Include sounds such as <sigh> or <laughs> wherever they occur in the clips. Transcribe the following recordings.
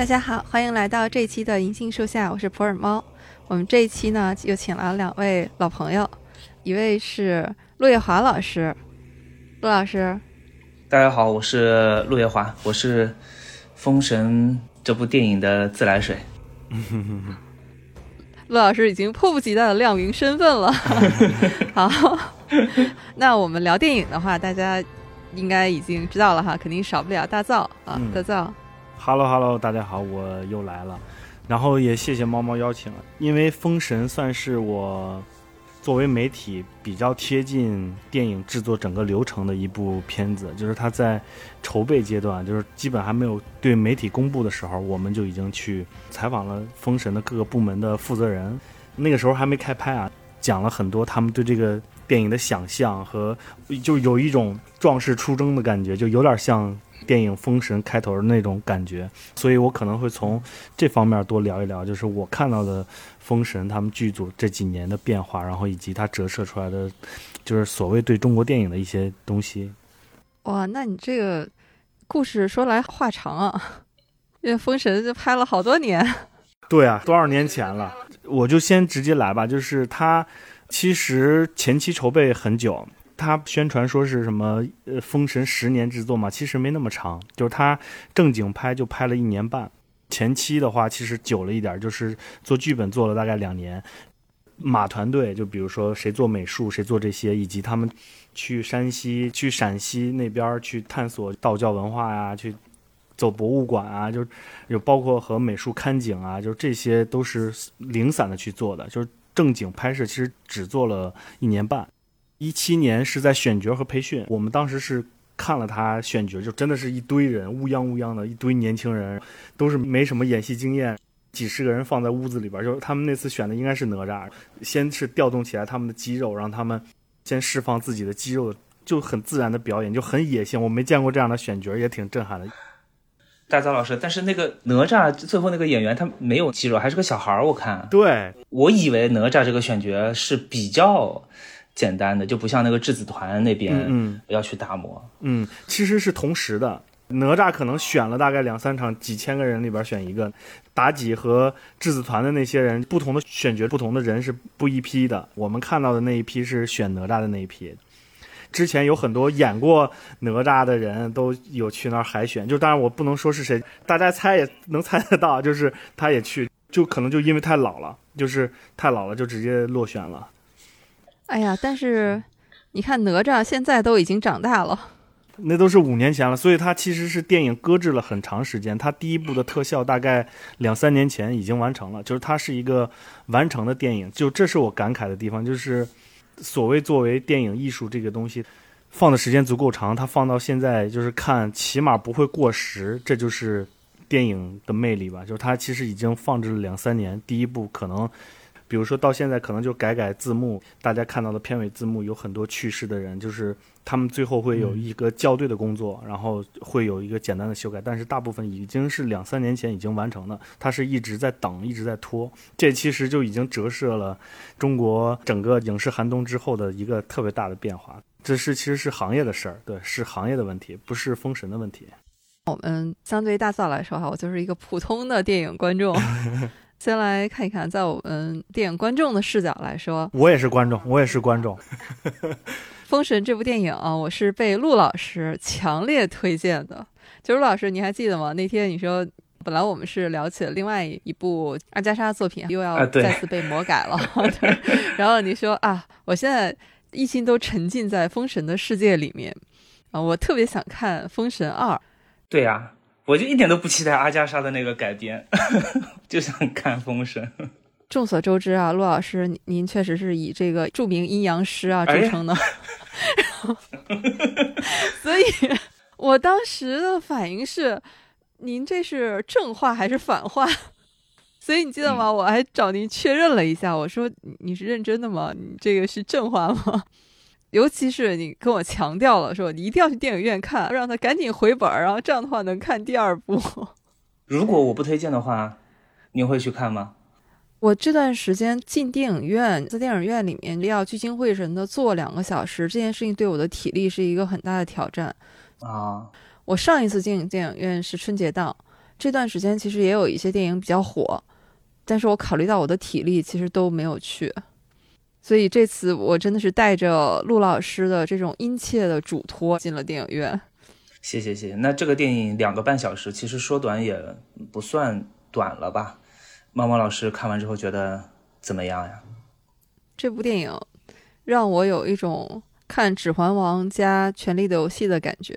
大家好，欢迎来到这一期的银杏树下，我是普洱猫。我们这一期呢，又请了两位老朋友，一位是陆月华老师，陆老师。大家好，我是陆月华，我是《封神》这部电影的自来水。陆老师已经迫不及待的亮明身份了。<laughs> 好，那我们聊电影的话，大家应该已经知道了哈，肯定少不了大造啊，大造。Hello Hello，大家好，我又来了，然后也谢谢猫猫邀请，因为《封神》算是我作为媒体比较贴近电影制作整个流程的一部片子，就是它在筹备阶段，就是基本还没有对媒体公布的时候，我们就已经去采访了《封神》的各个部门的负责人，那个时候还没开拍啊，讲了很多他们对这个电影的想象和，就有一种壮士出征的感觉，就有点像。电影《封神》开头的那种感觉，所以我可能会从这方面多聊一聊，就是我看到的《封神》他们剧组这几年的变化，然后以及它折射出来的，就是所谓对中国电影的一些东西。哇，那你这个故事说来话长啊，<laughs> 因为《封神》就拍了好多年。对啊，多少年前了？我就先直接来吧，就是它其实前期筹备很久。他宣传说是什么呃《封神》十年制作嘛，其实没那么长，就是他正经拍就拍了一年半。前期的话其实久了一点，就是做剧本做了大概两年。马团队就比如说谁做美术，谁做这些，以及他们去山西、去陕西那边去探索道教文化呀，去走博物馆啊，就有包括和美术看景啊，就这些都是零散的去做的。就是正经拍摄其实只做了一年半。一七年是在选角和培训，我们当时是看了他选角，就真的是一堆人乌泱乌泱的一堆年轻人，都是没什么演戏经验，几十个人放在屋子里边，就是他们那次选的应该是哪吒，先是调动起来他们的肌肉，让他们先释放自己的肌肉，就很自然的表演，就很野性，我没见过这样的选角，也挺震撼的。大钊老师，但是那个哪吒最后那个演员他没有肌肉，还是个小孩儿，我看。对，我以为哪吒这个选角是比较。简单的就不像那个质子团那边，嗯，要去打磨，嗯，其实是同时的。哪吒可能选了大概两三场，几千个人里边选一个。妲己和质子团的那些人，不同的选角，不同的人是不一批的。我们看到的那一批是选哪吒的那一批。之前有很多演过哪吒的人都有去那儿海选，就当然我不能说是谁，大家猜也能猜得到，就是他也去，就可能就因为太老了，就是太老了就直接落选了。哎呀，但是你看哪吒现在都已经长大了，<laughs> 那都是五年前了，所以它其实是电影搁置了很长时间。它第一部的特效大概两三年前已经完成了，就是它是一个完成的电影。就这是我感慨的地方，就是所谓作为电影艺术这个东西，放的时间足够长，它放到现在就是看起码不会过时，这就是电影的魅力吧。就是它其实已经放置了两三年，第一部可能。比如说到现在可能就改改字幕，大家看到的片尾字幕有很多去世的人，就是他们最后会有一个校对的工作，然后会有一个简单的修改，但是大部分已经是两三年前已经完成的，他是一直在等，一直在拖，这其实就已经折射了中国整个影视寒冬之后的一个特别大的变化。这是其实是行业的事儿，对，是行业的问题，不是封神的问题。我们相对于大嫂来说哈，我就是一个普通的电影观众。<laughs> 先来看一看，在我们电影观众的视角来说，我也是观众，我也是观众。《封神》这部电影啊，我是被陆老师强烈推荐的。就陆老师，你还记得吗？那天你说，本来我们是聊起了另外一部阿加莎作品，又要再次被魔改了。<laughs> 然后你说啊，我现在一心都沉浸在《封神》的世界里面啊，我特别想看《封神二》。对呀。我就一点都不期待阿加莎的那个改编，<laughs> 就想看《封神》。<laughs> 众所周知啊，陆老师您确实是以这个著名阴阳师啊著称的，<laughs> 所以我当时的反应是，您这是正话还是反话？所以你记得吗？我还找您确认了一下，我说你是认真的吗？你这个是正话吗？尤其是你跟我强调了说你一定要去电影院看，让他赶紧回本儿，然后这样的话能看第二部。<laughs> 如果我不推荐的话，你会去看吗？我这段时间进电影院，在电影院里面要聚精会神的坐两个小时，这件事情对我的体力是一个很大的挑战啊。我上一次进电影院是春节档，这段时间其实也有一些电影比较火，但是我考虑到我的体力，其实都没有去。所以这次我真的是带着陆老师的这种殷切的嘱托进了电影院。谢谢谢谢。那这个电影两个半小时，其实说短也不算短了吧？猫猫老师看完之后觉得怎么样呀？这部电影让我有一种看《指环王》加《权力的游戏》的感觉。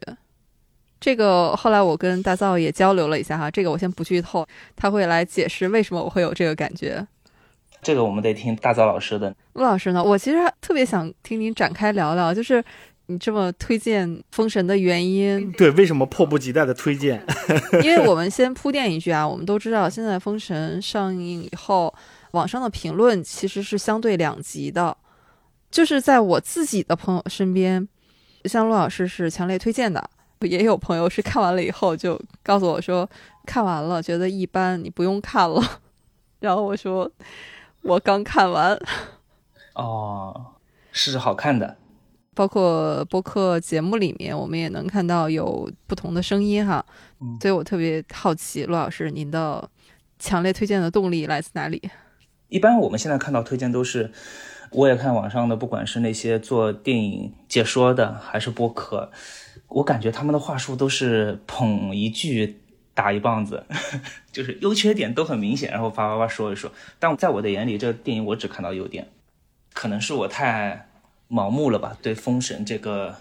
这个后来我跟大造也交流了一下哈，这个我先不剧透，他会来解释为什么我会有这个感觉。这个我们得听大枣老师的。陆老师呢，我其实特别想听您展开聊聊，就是你这么推荐《封神》的原因。对，为什么迫不及待的推荐？<laughs> 因为我们先铺垫一句啊，我们都知道现在《封神》上映以后，网上的评论其实是相对两极的，就是在我自己的朋友身边，像陆老师是强烈推荐的。也有朋友是看完了以后就告诉我说，看完了觉得一般，你不用看了。<laughs> 然后我说，我刚看完。<laughs> 哦，是好看的。包括播客节目里面，我们也能看到有不同的声音哈。所以我特别好奇，陆老师，您的强烈推荐的动力来自哪里？一般我们现在看到推荐都是，我也看网上的，不管是那些做电影解说的，还是播客。我感觉他们的话术都是捧一句打一棒子，<laughs> 就是优缺点都很明显，然后叭叭叭说一说。但在我的眼里，这个电影我只看到优点，可能是我太盲目了吧？对《封神》这个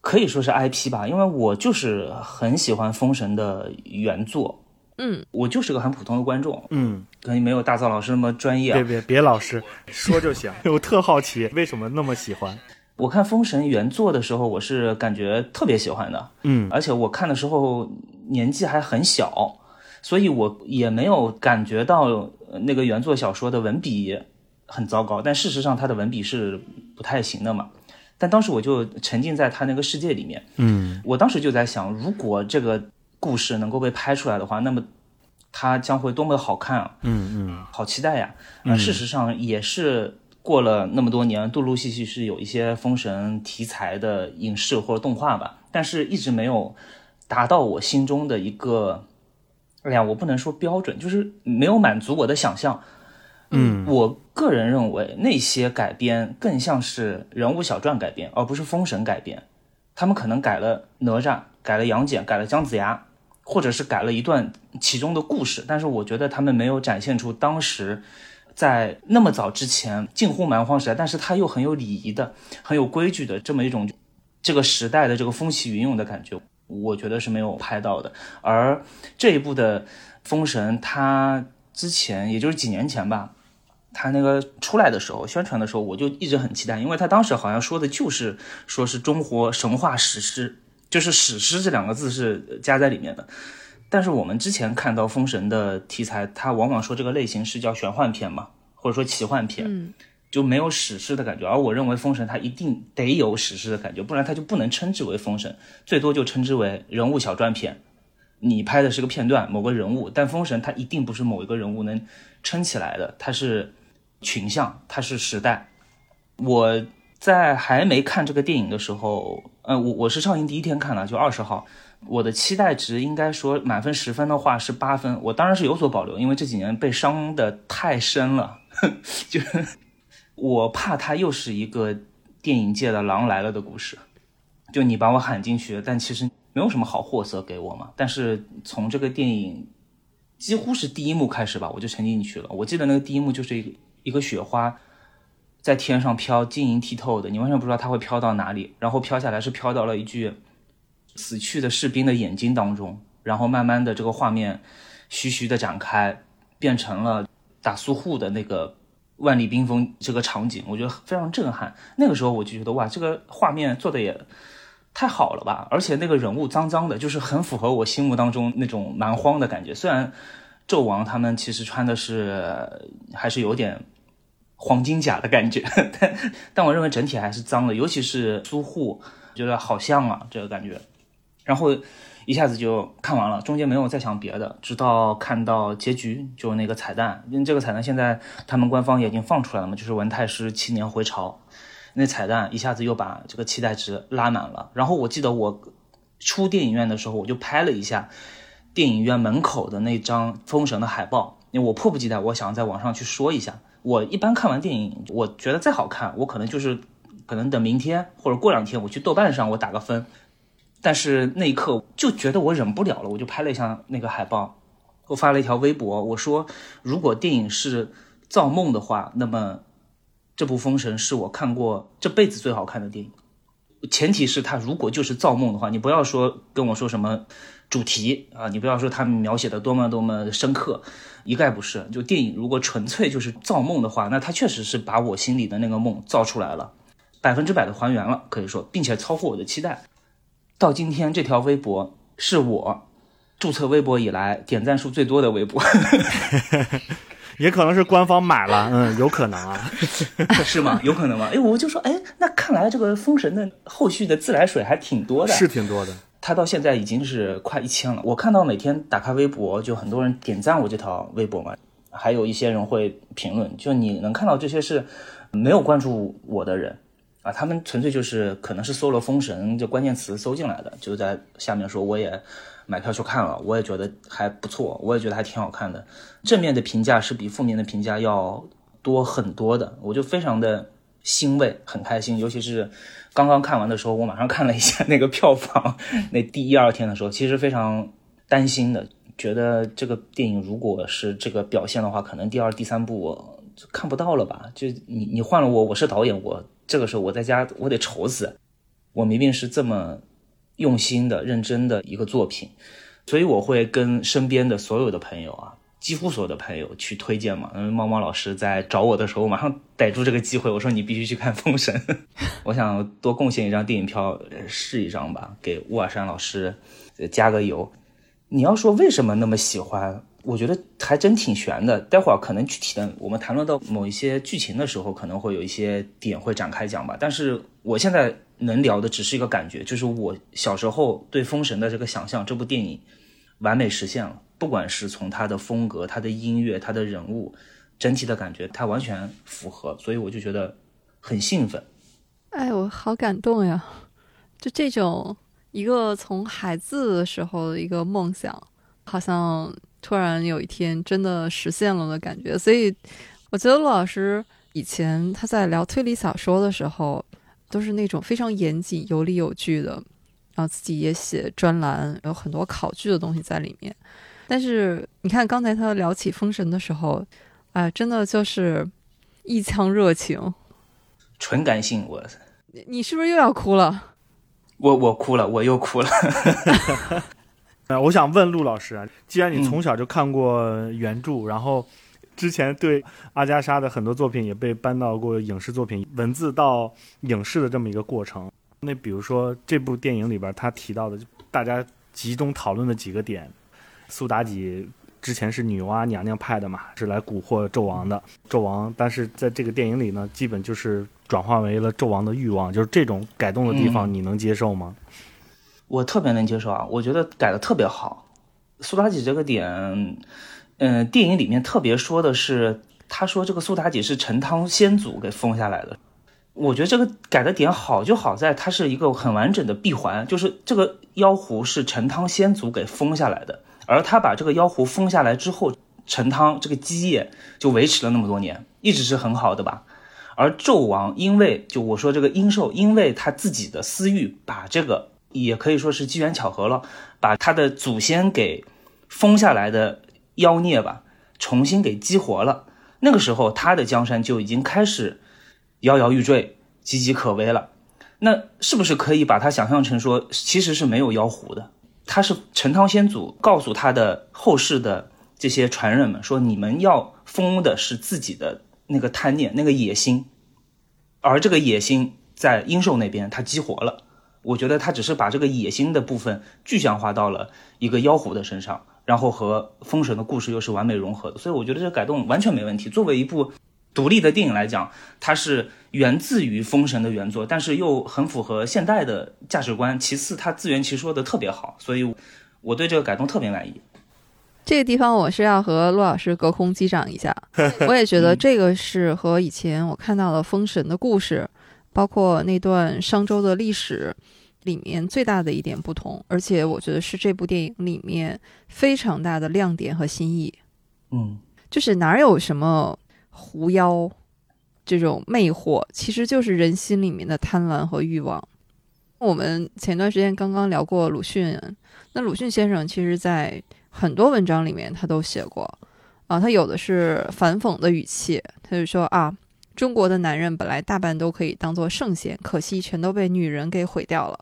可以说是 IP 吧，因为我就是很喜欢《封神》的原作。嗯，我就是个很普通的观众。嗯，可能没有大造老师那么专业。别别别，老师说就行。<laughs> 我特好奇，为什么那么喜欢？我看《封神》原作的时候，我是感觉特别喜欢的，嗯，而且我看的时候年纪还很小，所以我也没有感觉到那个原作小说的文笔很糟糕。但事实上，他的文笔是不太行的嘛。但当时我就沉浸在他那个世界里面，嗯，我当时就在想，如果这个故事能够被拍出来的话，那么它将会多么的好看啊！嗯嗯，好期待呀！啊，事实上也是。过了那么多年，陆陆续续是有一些封神题材的影视或者动画吧，但是一直没有达到我心中的一个，哎呀，我不能说标准，就是没有满足我的想象。嗯，我个人认为那些改编更像是人物小传改编，而不是封神改编。他们可能改了哪吒，改了杨戬，改了姜子牙，或者是改了一段其中的故事，但是我觉得他们没有展现出当时。在那么早之前，近乎蛮荒时代，但是他又很有礼仪的、很有规矩的这么一种这个时代的这个风起云涌的感觉，我觉得是没有拍到的。而这一部的《封神》，它之前也就是几年前吧，它那个出来的时候、宣传的时候，我就一直很期待，因为他当时好像说的就是说是中国神话史诗，就是史诗这两个字是加在里面的。但是我们之前看到封神的题材，它往往说这个类型是叫玄幻片嘛，或者说奇幻片，就没有史诗的感觉。而我认为封神它一定得有史诗的感觉，不然它就不能称之为封神，最多就称之为人物小传片。你拍的是个片段，某个人物，但封神它一定不是某一个人物能撑起来的，它是群像，它是时代。我在还没看这个电影的时候，呃，我我是上映第一天看的，就二十号。我的期待值应该说满分十分的话是八分，我当然是有所保留，因为这几年被伤的太深了，就我怕它又是一个电影界的狼来了的故事，就你把我喊进去，但其实没有什么好货色给我嘛。但是从这个电影几乎是第一幕开始吧，我就沉浸进去了。我记得那个第一幕就是一个雪花在天上飘，晶莹剔透的，你完全不知道它会飘到哪里，然后飘下来是飘到了一具。死去的士兵的眼睛当中，然后慢慢的这个画面徐徐的展开，变成了打苏护的那个万里冰封这个场景，我觉得非常震撼。那个时候我就觉得哇，这个画面做的也太好了吧！而且那个人物脏脏的，就是很符合我心目当中那种蛮荒的感觉。虽然纣王他们其实穿的是还是有点黄金甲的感觉，但 <laughs> 但我认为整体还是脏的，尤其是苏护，觉得好像啊，这个感觉。然后一下子就看完了，中间没有再想别的，直到看到结局，就那个彩蛋。因为这个彩蛋现在他们官方也已经放出来了嘛，就是文太师七年回朝，那彩蛋一下子又把这个期待值拉满了。然后我记得我出电影院的时候，我就拍了一下电影院门口的那张《封神》的海报，因为我迫不及待，我想在网上去说一下。我一般看完电影，我觉得再好看，我可能就是可能等明天或者过两天，我去豆瓣上我打个分。但是那一刻就觉得我忍不了了，我就拍了一下那个海报，我发了一条微博，我说如果电影是造梦的话，那么这部《封神》是我看过这辈子最好看的电影。前提是他如果就是造梦的话，你不要说跟我说什么主题啊，你不要说他们描写的多么多么深刻，一概不是。就电影如果纯粹就是造梦的话，那它确实是把我心里的那个梦造出来了，百分之百的还原了，可以说，并且超乎我的期待。到今天这条微博是我注册微博以来点赞数最多的微博。<laughs> 也可能是官方买了，嗯，有可能啊，<laughs> 是吗？有可能吗？哎，我就说，哎，那看来这个封神的后续的自来水还挺多的，是挺多的。他到现在已经是快一千了。我看到每天打开微博，就很多人点赞我这条微博嘛，还有一些人会评论。就你能看到这些是没有关注我的人啊，他们纯粹就是可能是搜了封神这关键词搜进来的，就在下面说我也。买票去看了，我也觉得还不错，我也觉得还挺好看的。正面的评价是比负面的评价要多很多的，我就非常的欣慰，很开心。尤其是刚刚看完的时候，我马上看了一下那个票房，那第一二天的时候，其实非常担心的，觉得这个电影如果是这个表现的话，可能第二、第三部我看不到了吧？就你你换了我，我是导演，我这个时候我在家我得愁死，我明明是这么。用心的、认真的一个作品，所以我会跟身边的所有的朋友啊，几乎所有的朋友去推荐嘛。嗯，猫猫老师在找我的时候，我马上逮住这个机会，我说你必须去看《封神》，<laughs> 我想多贡献一张电影票，试一张吧，给乌尔山老师加个油。你要说为什么那么喜欢？我觉得还真挺悬的。待会儿可能具体的，我们谈论到某一些剧情的时候，可能会有一些点会展开讲吧。但是我现在能聊的只是一个感觉，就是我小时候对《封神》的这个想象，这部电影完美实现了。不管是从它的风格、它的音乐、它的人物，整体的感觉，它完全符合，所以我就觉得很兴奋。哎，我好感动呀！就这种一个从孩子的时候的一个梦想，好像。突然有一天真的实现了的感觉，所以我觉得陆老师以前他在聊推理小说的时候，都是那种非常严谨、有理有据的，然后自己也写专栏，有很多考据的东西在里面。但是你看刚才他聊起《封神》的时候，啊，真的就是一腔热情，纯感性。我，你你是不是又要哭了？<laughs> 我我哭了，我又哭了。我想问陆老师啊，既然你从小就看过原著，然后之前对阿加莎的很多作品也被搬到过影视作品，文字到影视的这么一个过程，那比如说这部电影里边他提到的，大家集中讨论的几个点，苏妲己之前是女娲娘娘派的嘛，是来蛊惑纣王的，纣王，但是在这个电影里呢，基本就是转化为了纣王的欲望，就是这种改动的地方，你能接受吗？我特别能接受啊，我觉得改的特别好。苏妲己这个点，嗯，电影里面特别说的是，他说这个苏妲己是陈汤先祖给封下来的。我觉得这个改的点好就好在它是一个很完整的闭环，就是这个妖狐是陈汤先祖给封下来的，而他把这个妖狐封下来之后，陈汤这个基业就维持了那么多年，一直是很好的吧。而纣王因为就我说这个殷寿，因为他自己的私欲把这个。也可以说是机缘巧合了，把他的祖先给封下来的妖孽吧，重新给激活了。那个时候，他的江山就已经开始摇摇欲坠、岌岌可危了。那是不是可以把他想象成说，其实是没有妖狐的？他是陈汤先祖告诉他的后世的这些传人们说，你们要封的是自己的那个贪念、那个野心，而这个野心在殷寿那边他激活了。我觉得他只是把这个野心的部分具象化到了一个妖狐的身上，然后和封神的故事又是完美融合的，所以我觉得这改动完全没问题。作为一部独立的电影来讲，它是源自于封神的原作，但是又很符合现代的价值观。其次，它自圆其说的特别好，所以我对这个改动特别满意。这个地方我是要和陆老师隔空击掌一下，我也觉得这个是和以前我看到的封神的故事。包括那段商周的历史，里面最大的一点不同，而且我觉得是这部电影里面非常大的亮点和新意。嗯，就是哪有什么狐妖这种魅惑，其实就是人心里面的贪婪和欲望。我们前段时间刚刚聊过鲁迅，那鲁迅先生其实在很多文章里面他都写过啊，他有的是反讽的语气，他就说啊，中国的男人本来大半都可以当做圣贤，可惜全都被女人给毁掉了。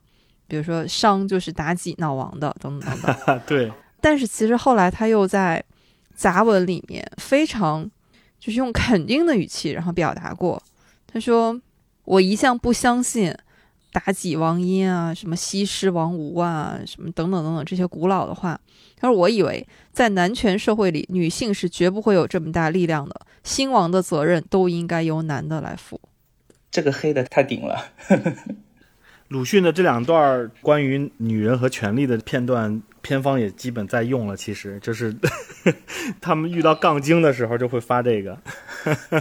比如说商就是妲己闹王的，等等等等。<laughs> 对，但是其实后来他又在杂文里面非常就是用肯定的语气，然后表达过，他说：“我一向不相信。”妲己王殷啊，什么西施王吴啊，什么等等等等这些古老的话。他说：“我以为在男权社会里，女性是绝不会有这么大力量的，兴亡的责任都应该由男的来负。”这个黑的太顶了。<laughs> 鲁迅的这两段关于女人和权力的片段，片方也基本在用了。其实就是 <laughs> 他们遇到杠精的时候就会发这个。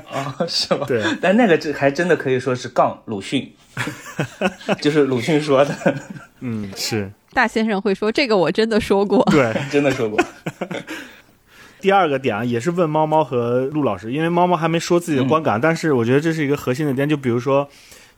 啊，<laughs> 是吗？对，但那个这还真的可以说是杠鲁迅，就是鲁迅说的。嗯，是大先生会说这个，我真的说过，对，<laughs> 真的说过。第二个点啊，也是问猫猫和陆老师，因为猫猫还没说自己的观感，但是我觉得这是一个核心的点，就比如说。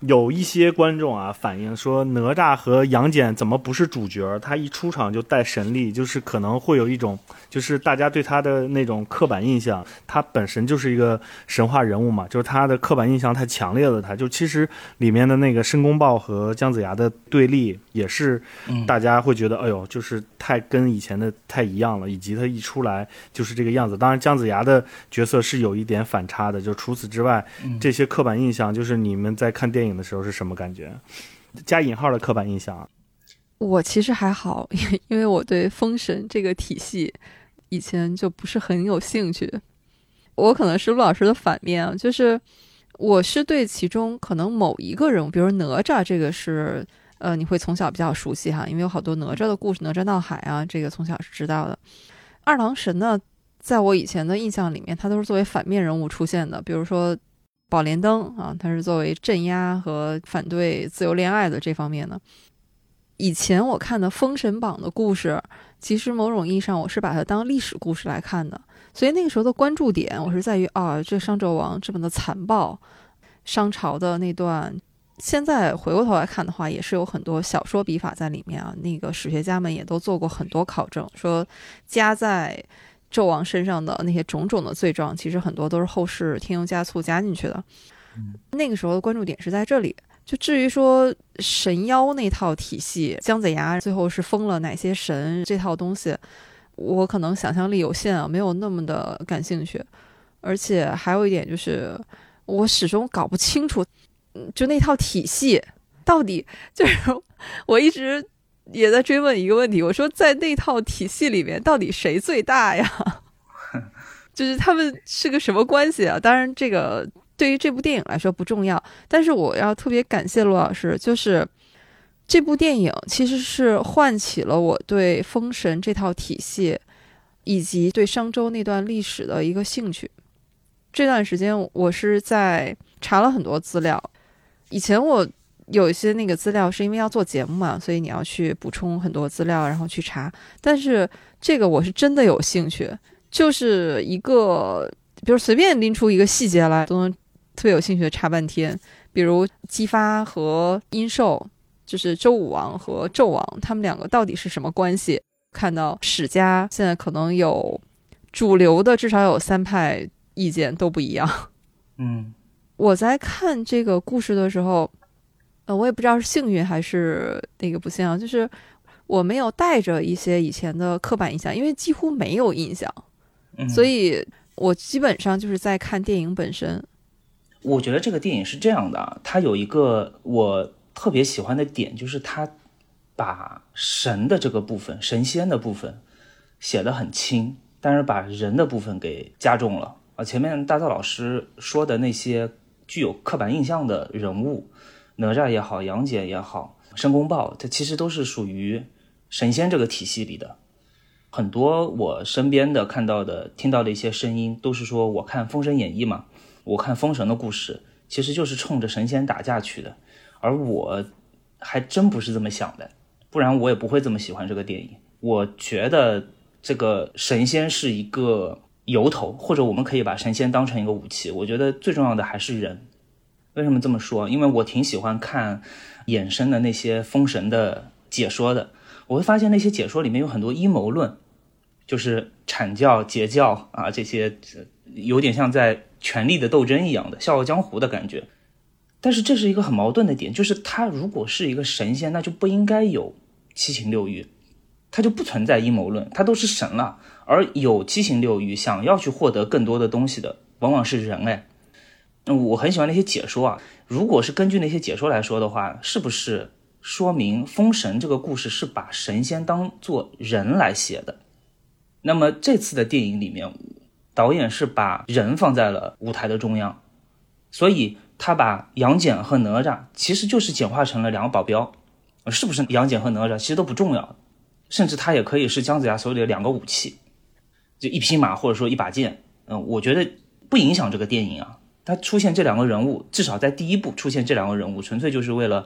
有一些观众啊反映说，哪吒和杨戬怎么不是主角？他一出场就带神力，就是可能会有一种，就是大家对他的那种刻板印象，他本身就是一个神话人物嘛，就是他的刻板印象太强烈了。他就其实里面的那个申公豹和姜子牙的对立，也是大家会觉得，哎呦，就是太跟以前的太一样了，以及他一出来就是这个样子。当然，姜子牙的角色是有一点反差的，就除此之外，这些刻板印象，就是你们在看电影。的时候是什么感觉？加引号的刻板印象。我其实还好，<laughs> 因为我对封神这个体系以前就不是很有兴趣。我可能是陆老师的反面啊，就是我是对其中可能某一个人物，比如哪吒，这个是呃你会从小比较熟悉哈，因为有好多哪吒的故事，哪吒闹海啊，这个从小是知道的。二郎神呢，在我以前的印象里面，他都是作为反面人物出现的，比如说。宝莲灯啊，它是作为镇压和反对自由恋爱的这方面的。以前我看的《封神榜》的故事，其实某种意义上我是把它当历史故事来看的，所以那个时候的关注点我是在于啊，这商纣王这么的残暴，商朝的那段。现在回过头来看的话，也是有很多小说笔法在里面啊。那个史学家们也都做过很多考证，说加在。纣王身上的那些种种的罪状，其实很多都是后世添油加醋加进去的。那个时候的关注点是在这里。就至于说神妖那套体系，姜子牙最后是封了哪些神这套东西，我可能想象力有限啊，没有那么的感兴趣。而且还有一点就是，我始终搞不清楚，就那套体系到底就是我一直。也在追问一个问题，我说在那套体系里面，到底谁最大呀？<laughs> 就是他们是个什么关系啊？当然，这个对于这部电影来说不重要，但是我要特别感谢罗老师，就是这部电影其实是唤起了我对《封神》这套体系以及对商周那段历史的一个兴趣。这段时间我是在查了很多资料，以前我。有一些那个资料是因为要做节目嘛，所以你要去补充很多资料，然后去查。但是这个我是真的有兴趣，就是一个，比如随便拎出一个细节来，都能特别有兴趣的查半天。比如姬发和殷寿，就是周武王和纣王，他们两个到底是什么关系？看到史家现在可能有主流的，至少有三派意见都不一样。嗯，我在看这个故事的时候。呃，我也不知道是幸运还是那个不幸啊，就是我没有带着一些以前的刻板印象，因为几乎没有印象，所以我基本上就是在看电影本身。我觉得这个电影是这样的，它有一个我特别喜欢的点，就是它把神的这个部分、神仙的部分写得很轻，但是把人的部分给加重了啊。前面大道老师说的那些具有刻板印象的人物。哪吒也好，杨戬也好，申公豹，它其实都是属于神仙这个体系里的。很多我身边的看到的、听到的一些声音，都是说我看《封神演义》嘛，我看封神的故事，其实就是冲着神仙打架去的。而我还真不是这么想的，不然我也不会这么喜欢这个电影。我觉得这个神仙是一个由头，或者我们可以把神仙当成一个武器。我觉得最重要的还是人。为什么这么说？因为我挺喜欢看衍生的那些封神的解说的，我会发现那些解说里面有很多阴谋论，就是阐教、截教啊这些，有点像在权力的斗争一样的《笑傲江湖》的感觉。但是这是一个很矛盾的点，就是他如果是一个神仙，那就不应该有七情六欲，他就不存在阴谋论，他都是神了。而有七情六欲，想要去获得更多的东西的，往往是人哎。那我很喜欢那些解说啊，如果是根据那些解说来说的话，是不是说明《封神》这个故事是把神仙当做人来写的？那么这次的电影里面，导演是把人放在了舞台的中央，所以。他把杨戬和哪吒其实就是简化成了两个保镖，是不是杨戬和哪吒其实都不重要，甚至他也可以是姜子牙手里的两个武器，就一匹马或者说一把剑。嗯，我觉得不影响这个电影啊。他出现这两个人物，至少在第一部出现这两个人物，纯粹就是为了，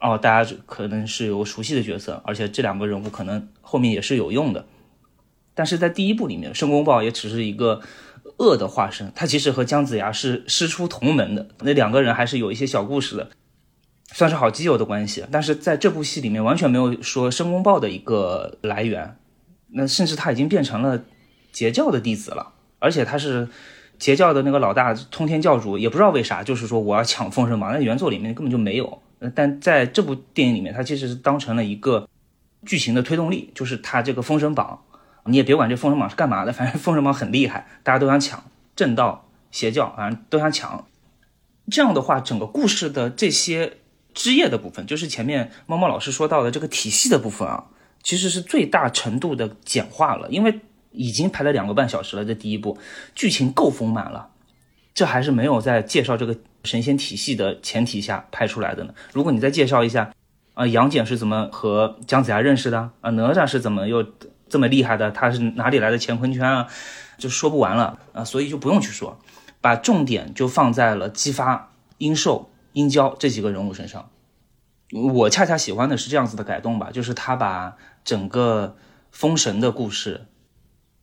哦，大家可能是有熟悉的角色，而且这两个人物可能后面也是有用的。但是在第一部里面，申公豹也只是一个。恶的化身，他其实和姜子牙是师出同门的，那两个人还是有一些小故事的，算是好基友的关系。但是在这部戏里面完全没有说申公豹的一个来源，那甚至他已经变成了截教的弟子了，而且他是截教的那个老大，通天教主，也不知道为啥，就是说我要抢封神榜，<laughs> 那原作里面根本就没有。但在这部电影里面，他其实是当成了一个剧情的推动力，就是他这个封神榜。你也别管这封神榜是干嘛的，反正封神榜很厉害，大家都想抢，正道邪教反正都想抢。这样的话，整个故事的这些枝叶的部分，就是前面猫猫老师说到的这个体系的部分啊，其实是最大程度的简化了，因为已经拍了两个半小时了，这第一部剧情够丰满了，这还是没有在介绍这个神仙体系的前提下拍出来的呢。如果你再介绍一下，啊，杨戬是怎么和姜子牙认识的？啊，哪吒是怎么又？这么厉害的，他是哪里来的乾坤圈啊？就说不完了啊，所以就不用去说，把重点就放在了姬发、殷寿、殷郊这几个人物身上。我恰恰喜欢的是这样子的改动吧，就是他把整个封神的故事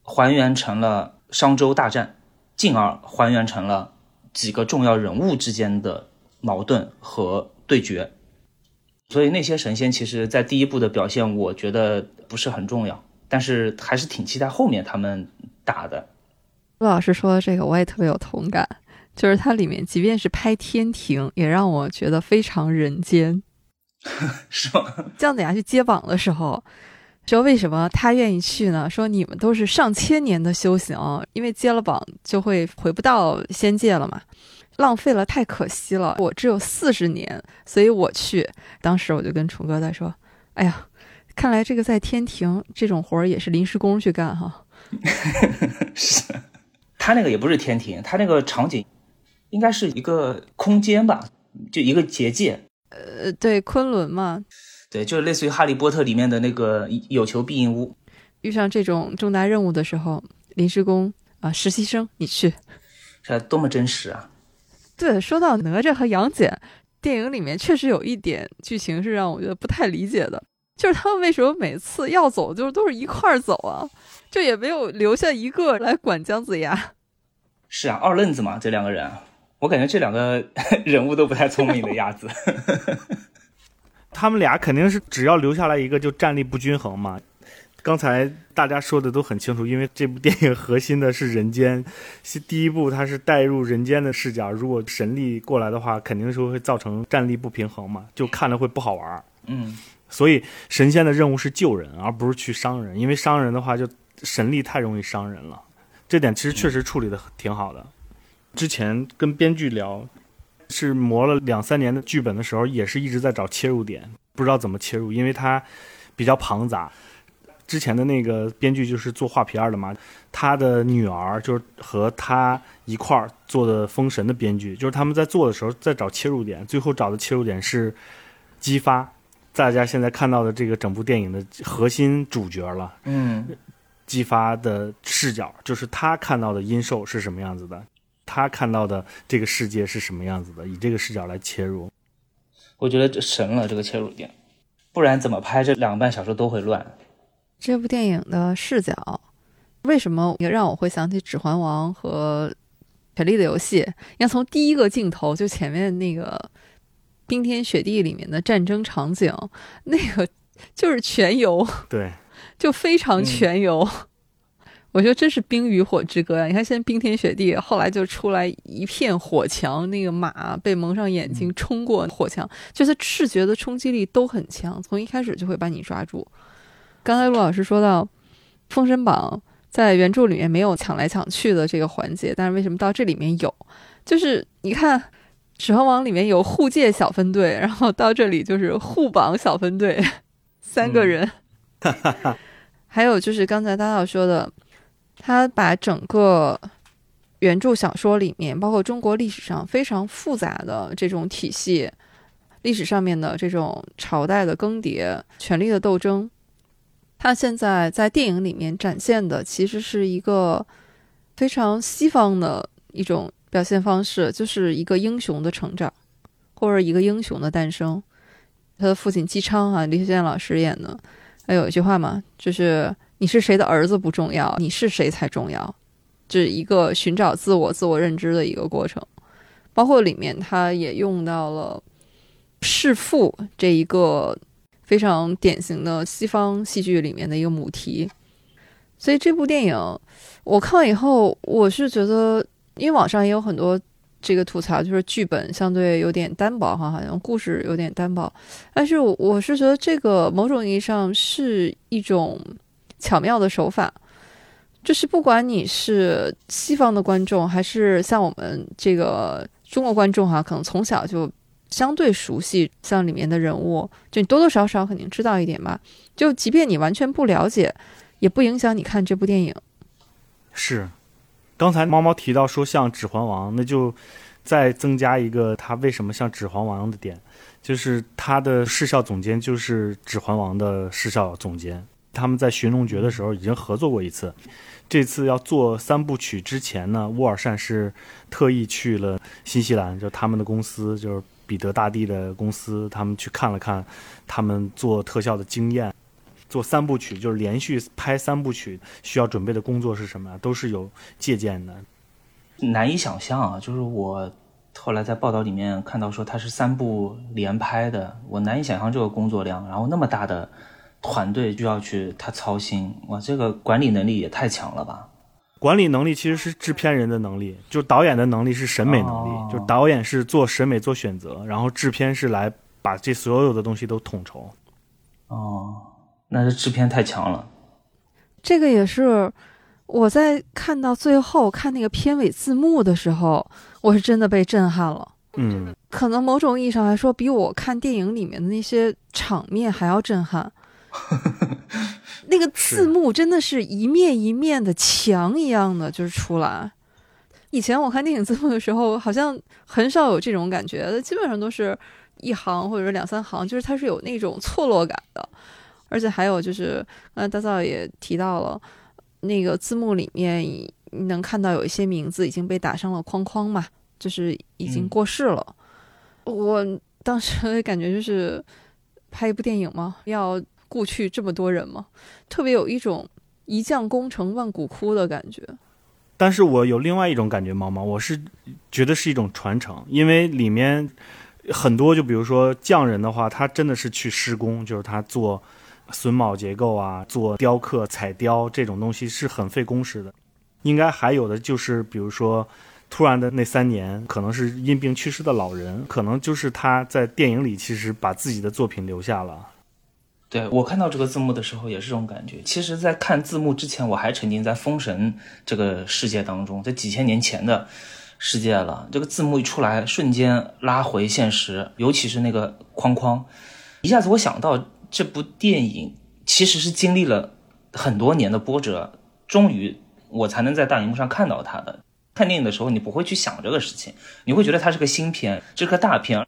还原成了商周大战，进而还原成了几个重要人物之间的矛盾和对决。所以那些神仙其实，在第一部的表现，我觉得不是很重要。但是还是挺期待后面他们打的。陆老师说的这个我也特别有同感，就是它里面即便是拍天庭，也让我觉得非常人间，<laughs> 是吗？姜子牙去接榜的时候，说为什么他愿意去呢？说你们都是上千年的修行，因为接了榜就会回不到仙界了嘛，浪费了太可惜了。我只有四十年，所以我去。当时我就跟楚哥在说，哎呀。看来这个在天庭这种活儿也是临时工去干哈，<laughs> 是，他那个也不是天庭，他那个场景应该是一个空间吧，就一个结界。呃，对，昆仑嘛，对，就是类似于哈利波特里面的那个有求必应屋。遇上这种重大任务的时候，临时工啊，实习生你去，这多么真实啊！对，说到哪吒和杨戬，电影里面确实有一点剧情是让我觉得不太理解的。就是他们为什么每次要走，就是都是一块儿走啊？就也没有留下一个来管姜子牙。是啊，二愣子嘛，这两个人，我感觉这两个 <laughs> 人物都不太聪明的样子。他们俩肯定是只要留下来一个就战力不均衡嘛。刚才大家说的都很清楚，因为这部电影核心的是人间，第一部它是带入人间的视角，如果神力过来的话，肯定是会造成战力不平衡嘛，就看着会不好玩。嗯。所以神仙的任务是救人，而不是去伤人，因为伤人的话就神力太容易伤人了。这点其实确实处理的挺好的。之前跟编剧聊，是磨了两三年的剧本的时候，也是一直在找切入点，不知道怎么切入，因为它比较庞杂。之前的那个编剧就是做画皮二的嘛，他的女儿就是和他一块儿做的《封神》的编剧，就是他们在做的时候在找切入点，最后找的切入点是姬发。大家现在看到的这个整部电影的核心主角了，嗯，姬发的视角就是他看到的阴兽是什么样子的，他看到的这个世界是什么样子的，以这个视角来切入。我觉得这神了这个切入点，不然怎么拍这两个半小时都会乱。这部电影的视角，为什么也让我会想起《指环王》和《权力的游戏》？你看，从第一个镜头就前面那个冰天雪地里面的战争场景，那个就是全游，对，就非常全游。我觉得真是冰与火之歌呀！你看，现在冰天雪地，后来就出来一片火墙，那个马被蒙上眼睛冲过火墙，就是视觉的冲击力都很强，从一开始就会把你抓住。刚才陆老师说到，《封神榜》在原著里面没有抢来抢去的这个环节，但是为什么到这里面有？就是你看，《指环王》里面有护戒小分队，然后到这里就是护榜小分队，三个人。<laughs> 还有就是刚才大道说的。他把整个原著小说里面，包括中国历史上非常复杂的这种体系，历史上面的这种朝代的更迭、权力的斗争，他现在在电影里面展现的其实是一个非常西方的一种表现方式，就是一个英雄的成长，或者一个英雄的诞生。他的父亲姬昌啊，李雪健老师演的，还有一句话嘛，就是。你是谁的儿子不重要，你是谁才重要，这一个寻找自我、自我认知的一个过程。包括里面，他也用到了弑父这一个非常典型的西方戏剧里面的一个母题。所以这部电影我看完以后，我是觉得，因为网上也有很多这个吐槽，就是剧本相对有点单薄哈，好像故事有点单薄。但是我是觉得这个某种意义上是一种。巧妙的手法，就是不管你是西方的观众，还是像我们这个中国观众哈，可能从小就相对熟悉像里面的人物，就你多多少少肯定知道一点吧。就即便你完全不了解，也不影响你看这部电影。是，刚才猫猫提到说像《指环王》，那就再增加一个他为什么像《指环王》的点，就是他的视效总监就是《指环王》的视效总监。他们在《寻龙诀》的时候已经合作过一次，这次要做三部曲之前呢，沃尔善是特意去了新西兰，就他们的公司，就是彼得大帝的公司，他们去看了看他们做特效的经验，做三部曲就是连续拍三部曲需要准备的工作是什么，都是有借鉴的。难以想象啊，就是我后来在报道里面看到说他是三部连拍的，我难以想象这个工作量，然后那么大的。团队就要去他操心哇，这个管理能力也太强了吧！管理能力其实是制片人的能力，就导演的能力是审美能力，就导演是做审美做选择，然后制片是来把这所有的东西都统筹。哦，那是制片太强了。这个也是我在看到最后看那个片尾字幕的时候，我是真的被震撼了。嗯，可能某种意义上来说，比我看电影里面的那些场面还要震撼。<laughs> 那个字幕真的是一面一面的墙一样的，就是出来。以前我看电影字幕的时候，好像很少有这种感觉，基本上都是一行或者是两三行，就是它是有那种错落感的。而且还有就是，刚才大嫂也提到了，那个字幕里面能看到有一些名字已经被打上了框框嘛，就是已经过世了。我当时感觉就是拍一部电影嘛，要。故去这么多人吗？特别有一种一将功成万骨枯的感觉。但是我有另外一种感觉，毛毛，我是觉得是一种传承，因为里面很多，就比如说匠人的话，他真的是去施工，就是他做榫卯结构啊，做雕刻、彩雕这种东西是很费工时的。应该还有的就是，比如说突然的那三年，可能是因病去世的老人，可能就是他在电影里其实把自己的作品留下了。对我看到这个字幕的时候也是这种感觉。其实，在看字幕之前，我还沉浸在封神这个世界当中，在几千年前的世界了。这个字幕一出来，瞬间拉回现实，尤其是那个框框，一下子我想到这部电影其实是经历了很多年的波折，终于我才能在大荧幕上看到它的。看电影的时候，你不会去想这个事情，你会觉得它是个新片，是个大片。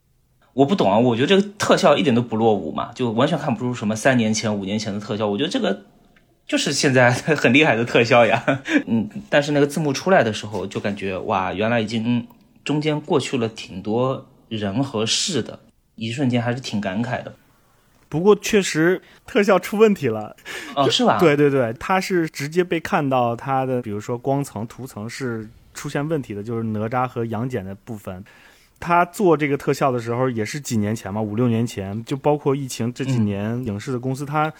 我不懂啊，我觉得这个特效一点都不落伍嘛，就完全看不出什么三年前、五年前的特效。我觉得这个 <laughs> 就是现在很厉害的特效呀。<laughs> 嗯，但是那个字幕出来的时候，就感觉哇，原来已经中间过去了挺多人和事的。一瞬间还是挺感慨的。不过确实特效出问题了，<laughs> 哦，是吧？对对对，它是直接被看到它的，比如说光层、图层是出现问题的，就是哪吒和杨戬的部分。他做这个特效的时候也是几年前嘛，五六年前，就包括疫情这几年，影视的公司他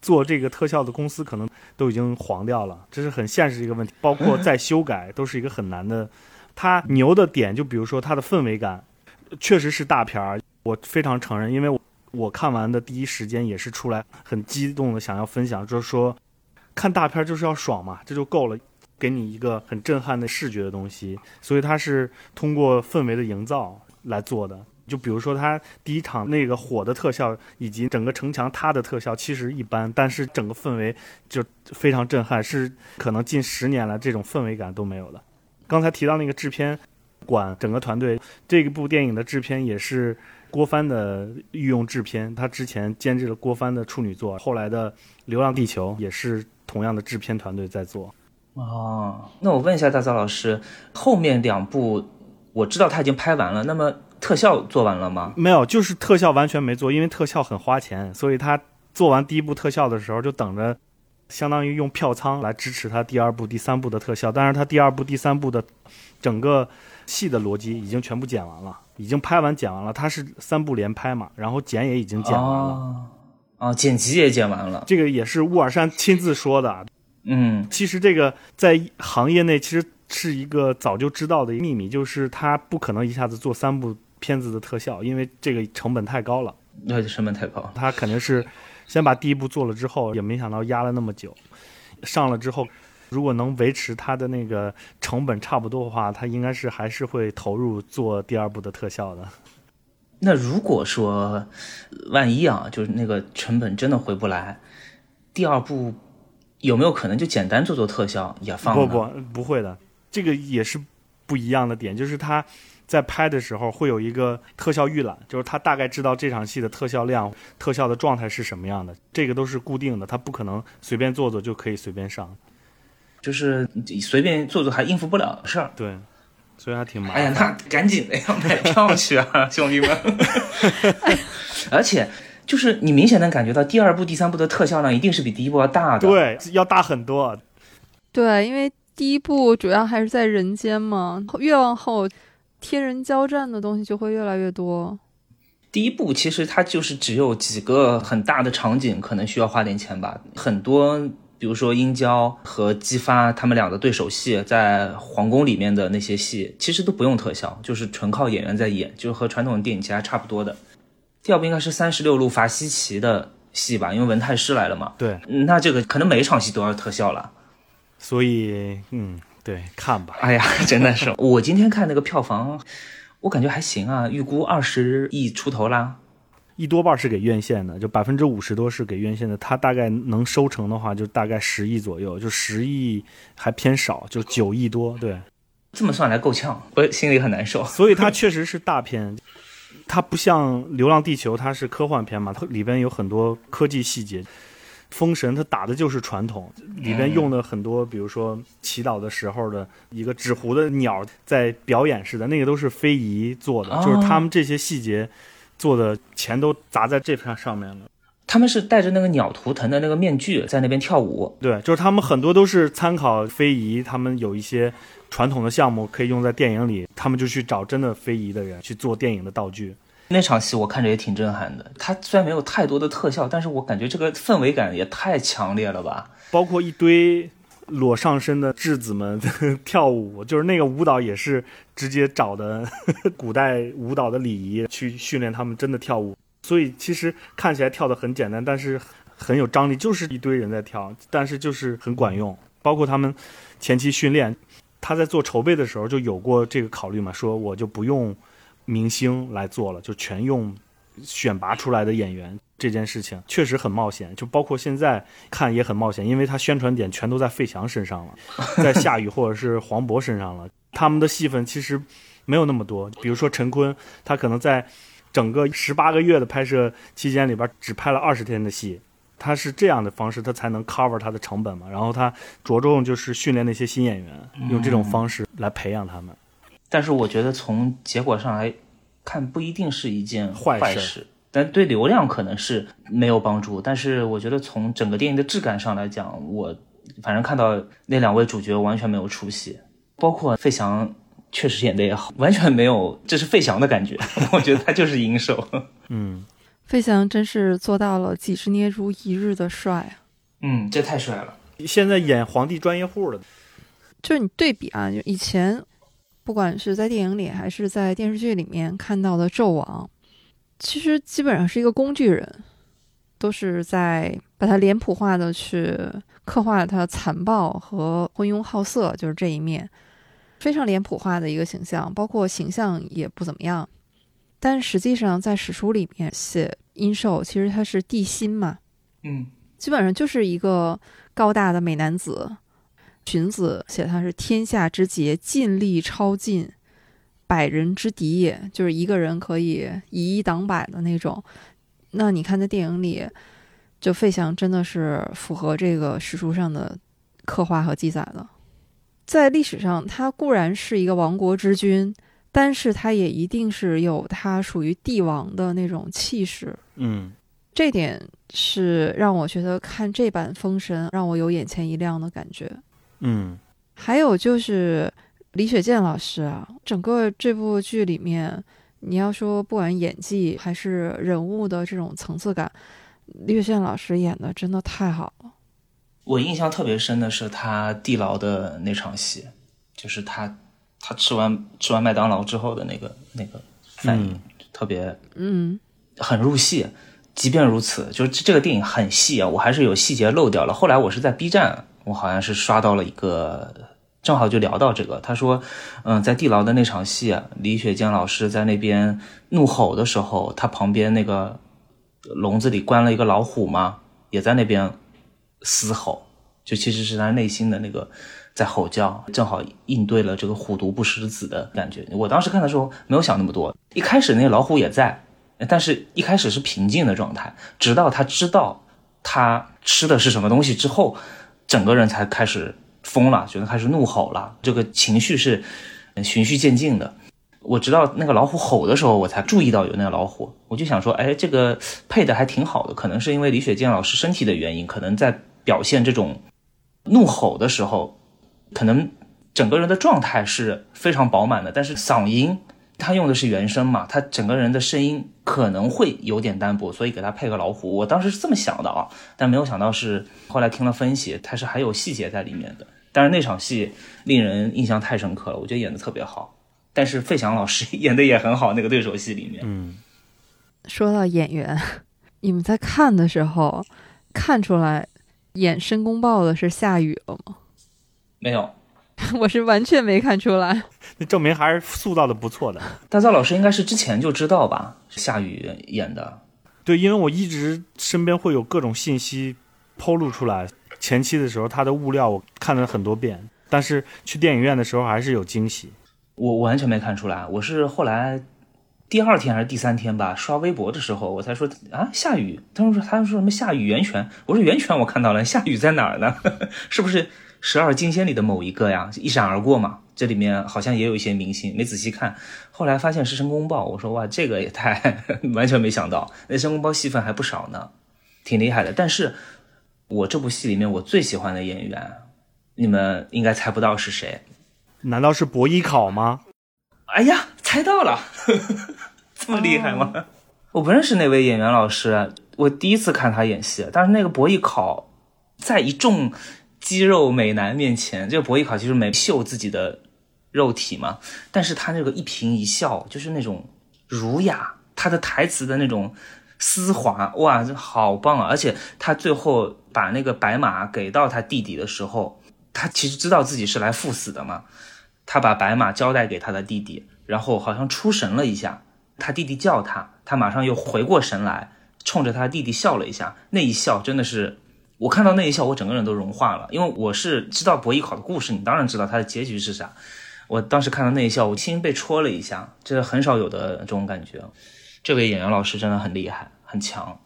做这个特效的公司可能都已经黄掉了，这是很现实一个问题。包括再修改都是一个很难的。他牛的点就比如说他的氛围感，确实是大片儿，我非常承认，因为我。我看完的第一时间也是出来很激动的，想要分享，就是说，看大片就是要爽嘛，这就够了，给你一个很震撼的视觉的东西。所以它是通过氛围的营造来做的。就比如说它第一场那个火的特效，以及整个城墙塌的特效，其实一般，但是整个氛围就非常震撼，是可能近十年来这种氛围感都没有的。刚才提到那个制片管整个团队，这部电影的制片也是。郭帆的御用制片，他之前监制了郭帆的处女作，后来的《流浪地球》也是同样的制片团队在做。哦，那我问一下大钊老师，后面两部我知道他已经拍完了，那么特效做完了吗？没有，就是特效完全没做，因为特效很花钱，所以他做完第一部特效的时候，就等着，相当于用票仓来支持他第二部、第三部的特效。但是他第二部、第三部的整个戏的逻辑已经全部剪完了。已经拍完剪完了，他是三部连拍嘛，然后剪也已经剪完了，啊，剪辑也剪完了，这个也是乌尔善亲自说的，嗯，其实这个在行业内其实是一个早就知道的秘密，就是他不可能一下子做三部片子的特效，因为这个成本太高了，那成本太高，他肯定是先把第一部做了之后，也没想到压了那么久，上了之后。如果能维持它的那个成本差不多的话，它应该是还是会投入做第二部的特效的。那如果说万一啊，就是那个成本真的回不来，第二部有没有可能就简单做做特效也放？不不不会的，这个也是不一样的点，就是他在拍的时候会有一个特效预览，就是他大概知道这场戏的特效量、特效的状态是什么样的，这个都是固定的，他不可能随便做做就可以随便上。就是随便做做还应付不了的事儿，对，所以还挺麻烦。哎呀，那赶紧的要买票去啊，兄弟们！<laughs> <laughs> 而且就是你明显能感觉到第二部、第三部的特效量一定是比第一部要大的，对，要大很多。对，因为第一部主要还是在人间嘛，越往后天人交战的东西就会越来越多。第一部其实它就是只有几个很大的场景，可能需要花点钱吧，很多。比如说殷郊和姬发他们俩的对手戏，在皇宫里面的那些戏，其实都不用特效，就是纯靠演员在演，就和传统电影其实差不多的。第二部应该是三十六路法西奇的戏吧，因为文太师来了嘛。对，那这个可能每一场戏都要特效了。所以，嗯，对，看吧。哎呀，真的是，我今天看那个票房，我感觉还行啊，预估二十亿出头啦。一多半是给院线的，就百分之五十多是给院线的。它大概能收成的话，就大概十亿左右，就十亿还偏少，就九亿多。对，这么算来够呛，我心里很难受。所以它确实是大片，它不像《流浪地球》，它是科幻片嘛，它里边有很多科技细节。《封神》它打的就是传统，里边用的很多，比如说祈祷的时候的一个纸糊的鸟在表演似的，那个都是非遗做的，就是他们这些细节。做的钱都砸在这片上面了。他们是戴着那个鸟图腾的那个面具在那边跳舞。对，就是他们很多都是参考非遗，他们有一些传统的项目可以用在电影里，他们就去找真的非遗的人去做电影的道具。那场戏我看着也挺震撼的。它虽然没有太多的特效，但是我感觉这个氛围感也太强烈了吧。包括一堆。裸上身的质子们 <laughs> 跳舞，就是那个舞蹈也是直接找的 <laughs> 古代舞蹈的礼仪去训练他们真的跳舞，所以其实看起来跳的很简单，但是很有张力，就是一堆人在跳，但是就是很管用。包括他们前期训练，他在做筹备的时候就有过这个考虑嘛，说我就不用明星来做了，就全用选拔出来的演员。这件事情确实很冒险，就包括现在看也很冒险，因为他宣传点全都在费翔身上了，<laughs> 在夏雨或者是黄渤身上了。他们的戏份其实没有那么多，比如说陈坤，他可能在整个十八个月的拍摄期间里边只拍了二十天的戏，他是这样的方式，他才能 cover 他的成本嘛。然后他着重就是训练那些新演员，用这种方式来培养他们。但是我觉得从结果上来。看不一定是一件坏事坏事，但对流量可能是没有帮助。但是我觉得从整个电影的质感上来讲，我反正看到那两位主角完全没有出息，包括费翔确实演的也好，完全没有这是费翔的感觉，<laughs> 我觉得他就是银手。<laughs> 嗯，费翔真是做到了几十年如一日的帅啊！嗯，这太帅了。现在演皇帝专业户了。就是你对比啊，就以前不管是在电影里还是在电视剧里面看到的纣王，其实基本上是一个工具人，都是在把他脸谱化的去刻画他残暴和昏庸好色，就是这一面，非常脸谱化的一个形象，包括形象也不怎么样。但实际上在史书里面写殷寿，其实他是帝辛嘛，嗯基本上就是一个高大的美男子。荀子写他是天下之杰，尽力超尽，百人之敌也，就是一个人可以以一挡百的那种。那你看在电影里，就费翔真的是符合这个史书上的刻画和记载的。在历史上，他固然是一个亡国之君，但是他也一定是有他属于帝王的那种气势。嗯这点是让我觉得看这版《封神》让我有眼前一亮的感觉。嗯还有就是李雪健老师啊，整个这部剧里面，你要说不管演技还是人物的这种层次感，李雪健老师演的真的太好了。我印象特别深的是他地牢的那场戏，就是他他吃完吃完麦当劳之后的那个那个反应，特别嗯，很入戏。即便如此，就是这这个电影很细啊，我还是有细节漏掉了。后来我是在 B 站，我好像是刷到了一个，正好就聊到这个。他说，嗯，在地牢的那场戏，李雪健老师在那边怒吼的时候，他旁边那个笼子里关了一个老虎嘛，也在那边嘶吼，就其实是他内心的那个在吼叫，正好应对了这个虎毒不食子的感觉。我当时看的时候没有想那么多，一开始那个老虎也在。但是一开始是平静的状态，直到他知道他吃的是什么东西之后，整个人才开始疯了，觉得开始怒吼了。这个情绪是循序渐进的。我直到那个老虎吼的时候，我才注意到有那个老虎，我就想说，哎，这个配的还挺好的。可能是因为李雪健老师身体的原因，可能在表现这种怒吼的时候，可能整个人的状态是非常饱满的，但是嗓音。他用的是原声嘛，他整个人的声音可能会有点单薄，所以给他配个老虎。我当时是这么想的啊，但没有想到是后来听了分析，他是还有细节在里面的。但是那场戏令人印象太深刻了，我觉得演的特别好。但是费翔老师 <laughs> 演的也很好，那个对手戏里面。嗯，说到演员，你们在看的时候看出来演申公豹的是夏雨了吗？没有，<laughs> 我是完全没看出来。<laughs> 那证明还是塑造的不错的。<laughs> 大钊老师应该是之前就知道吧？夏雨演的。对，因为我一直身边会有各种信息透露出来。前期的时候，他的物料我看了很多遍，但是去电影院的时候还是有惊喜。我我完全没看出来，我是后来第二天还是第三天吧，刷微博的时候我才说啊，夏雨。他们说他们说什么夏雨源泉？我说源泉我看到了，夏雨在哪儿呢？是不是十二金仙里的某一个呀？一闪而过嘛。这里面好像也有一些明星，没仔细看，后来发现是申公豹。我说哇，这个也太 <laughs> 完全没想到，那申公豹戏份还不少呢，挺厉害的。但是，我这部戏里面我最喜欢的演员，你们应该猜不到是谁？难道是伯邑考吗？哎呀，猜到了，<laughs> 这么厉害吗？哦、我不认识那位演员老师，我第一次看他演戏，但是那个伯邑考在一众肌肉美男面前，这个伯邑考其实没秀自己的。肉体嘛，但是他那个一颦一笑就是那种儒雅，他的台词的那种丝滑，哇，这好棒啊！而且他最后把那个白马给到他弟弟的时候，他其实知道自己是来赴死的嘛，他把白马交代给他的弟弟，然后好像出神了一下，他弟弟叫他，他马上又回过神来，冲着他弟弟笑了一下，那一笑真的是。我看到那一笑，我整个人都融化了，因为我是知道伯邑考的故事，你当然知道他的结局是啥。我当时看到那一笑，我心被戳了一下，这很少有的这种感觉。这位演员老师真的很厉害，很强。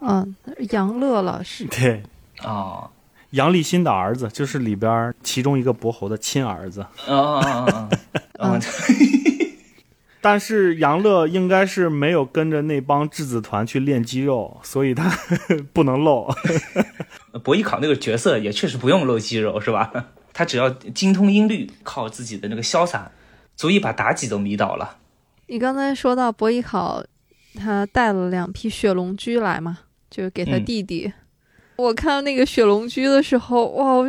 嗯，杨乐老师。对，啊，<laughs> 杨立新的儿子就是里边其中一个伯侯的亲儿子。啊啊啊啊！<laughs> 但是杨乐应该是没有跟着那帮质子团去练肌肉，所以他 <laughs> 不能露。<laughs> 博弈考那个角色也确实不用露肌肉，是吧？<laughs> 他只要精通音律，靠自己的那个潇洒，足以把妲己都迷倒了。你刚才说到博弈考，他带了两匹雪龙驹来嘛，就是给他弟弟。我看到那个雪龙驹的时候，哇，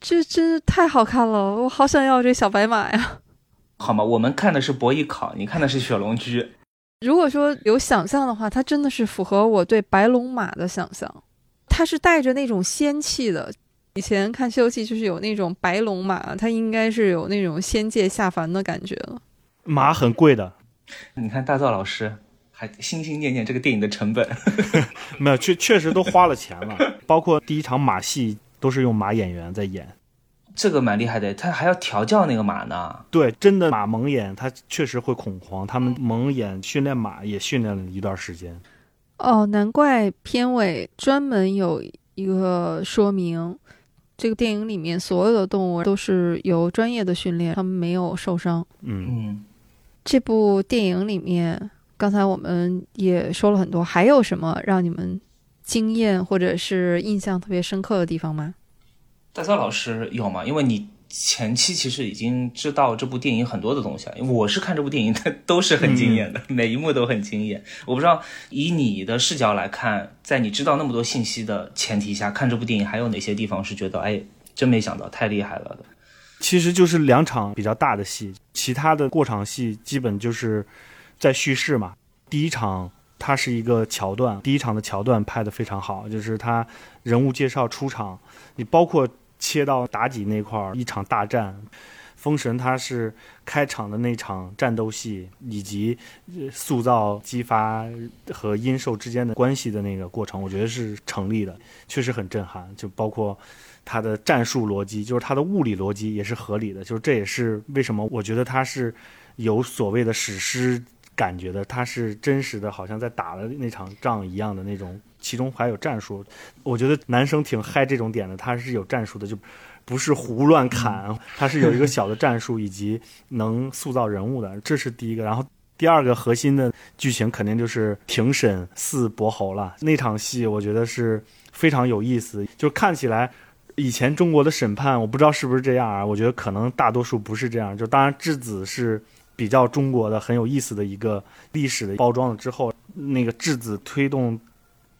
这真是太好看了，我好想要这小白马呀！好吗？我们看的是博弈考，你看的是雪龙驹。如果说有想象的话，它真的是符合我对白龙马的想象，它是带着那种仙气的。以前看《西游记》就是有那种白龙马，它应该是有那种仙界下凡的感觉了。马很贵的，你看大造老师还心心念念这个电影的成本，<laughs> 没有，确确实都花了钱了，包括第一场马戏都是用马演员在演。这个蛮厉害的，他还要调教那个马呢。对，真的马蒙眼，他确实会恐慌。他们蒙眼训练马也训练了一段时间。哦，难怪片尾专门有一个说明，这个电影里面所有的动物都是有专业的训练，他们没有受伤。嗯嗯，这部电影里面，刚才我们也说了很多，还有什么让你们惊艳或者是印象特别深刻的地方吗？大钊老师有吗？因为你前期其实已经知道这部电影很多的东西了。因为我是看这部电影，它都是很惊艳的，每一幕都很惊艳。我不知道以你的视角来看，在你知道那么多信息的前提下，看这部电影还有哪些地方是觉得哎，真没想到，太厉害了的？其实就是两场比较大的戏，其他的过场戏基本就是在叙事嘛。第一场它是一个桥段，第一场的桥段拍得非常好，就是他人物介绍出场，你包括。切到妲己那块儿，一场大战，封神他是开场的那场战斗戏，以及塑造姬发和殷寿之间的关系的那个过程，我觉得是成立的，确实很震撼。就包括他的战术逻辑，就是他的物理逻辑也是合理的，就是这也是为什么我觉得他是有所谓的史诗感觉的，他是真实的，好像在打了那场仗一样的那种。其中还有战术，我觉得男生挺嗨这种点的，他是有战术的，就不是胡乱砍，他是有一个小的战术以及能塑造人物的，这是第一个。然后第二个核心的剧情肯定就是庭审四伯侯了，那场戏我觉得是非常有意思，就看起来以前中国的审判，我不知道是不是这样啊，我觉得可能大多数不是这样。就当然质子是比较中国的很有意思的一个历史的包装了之后，那个质子推动。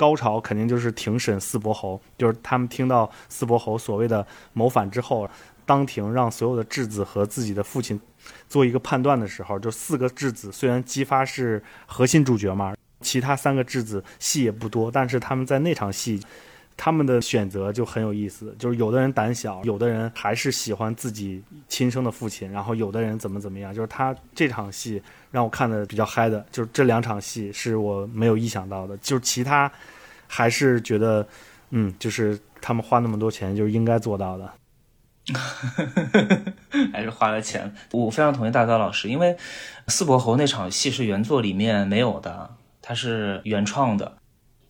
高潮肯定就是庭审四伯侯，就是他们听到四伯侯所谓的谋反之后，当庭让所有的质子和自己的父亲做一个判断的时候，就四个质子虽然姬发是核心主角嘛，其他三个质子戏也不多，但是他们在那场戏。他们的选择就很有意思，就是有的人胆小，有的人还是喜欢自己亲生的父亲，然后有的人怎么怎么样。就是他这场戏让我看的比较嗨的，就是这两场戏是我没有意想到的。就是其他还是觉得，嗯，就是他们花那么多钱就是应该做到的，<laughs> 还是花了钱。我非常同意大刀老师，因为四伯侯那场戏是原作里面没有的，它是原创的。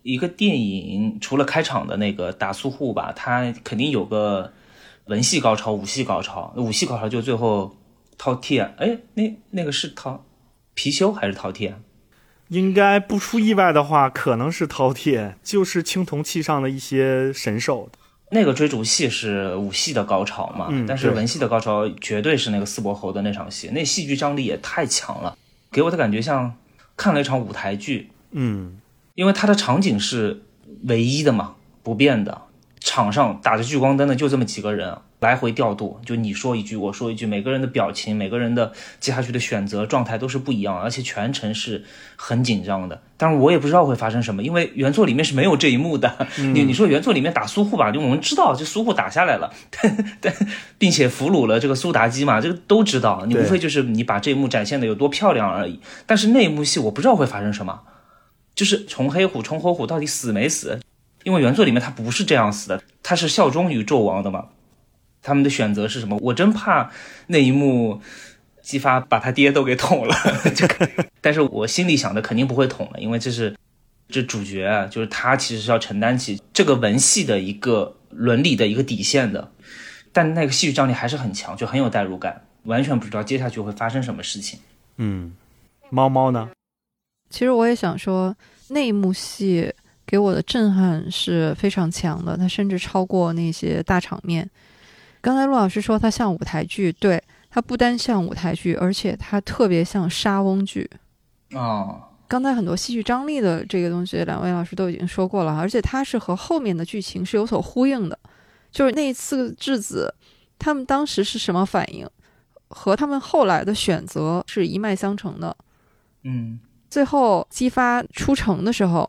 一个电影除了开场的那个打苏护吧，它肯定有个文戏高潮、武戏高潮。武戏高潮就最后饕餮，哎，那那个是饕貔貅还是饕餮？应该不出意外的话，可能是饕餮，就是青铜器上的一些神兽。那个追逐戏是武戏的高潮嘛？嗯，但是文戏的高潮绝对是那个四伯侯的那场戏，那戏剧张力也太强了，给我的感觉像看了一场舞台剧。嗯。因为它的场景是唯一的嘛，不变的。场上打着聚光灯的就这么几个人，来回调度，就你说一句我说一句，每个人的表情、每个人的接下去的选择状态都是不一样，而且全程是很紧张的。但是我也不知道会发生什么，因为原作里面是没有这一幕的。你你说原作里面打苏护吧，就我们知道，就苏护打下来了，但并且俘虏了这个苏妲己嘛，这个都知道。你无非就是你把这一幕展现的有多漂亮而已。但是那一幕戏我不知道会发生什么。就是虫黑虎、虫火虎到底死没死？因为原作里面他不是这样死的，他是效忠于纣王的嘛。他们的选择是什么？我真怕那一幕姬发把他爹都给捅了。这个，但是我心里想的肯定不会捅了，因为这是这主角，就是他其实是要承担起这个文戏的一个伦理的一个底线的。但那个戏剧张力还是很强，就很有代入感，完全不知道接下去会发生什么事情。嗯。猫猫呢？其实我也想说，那一幕戏给我的震撼是非常强的，它甚至超过那些大场面。刚才陆老师说它像舞台剧，对，它不单像舞台剧，而且它特别像莎翁剧。哦，刚才很多戏剧张力的这个东西，两位老师都已经说过了，而且它是和后面的剧情是有所呼应的。就是那次质子，他们当时是什么反应，和他们后来的选择是一脉相承的。嗯最后姬发出城的时候，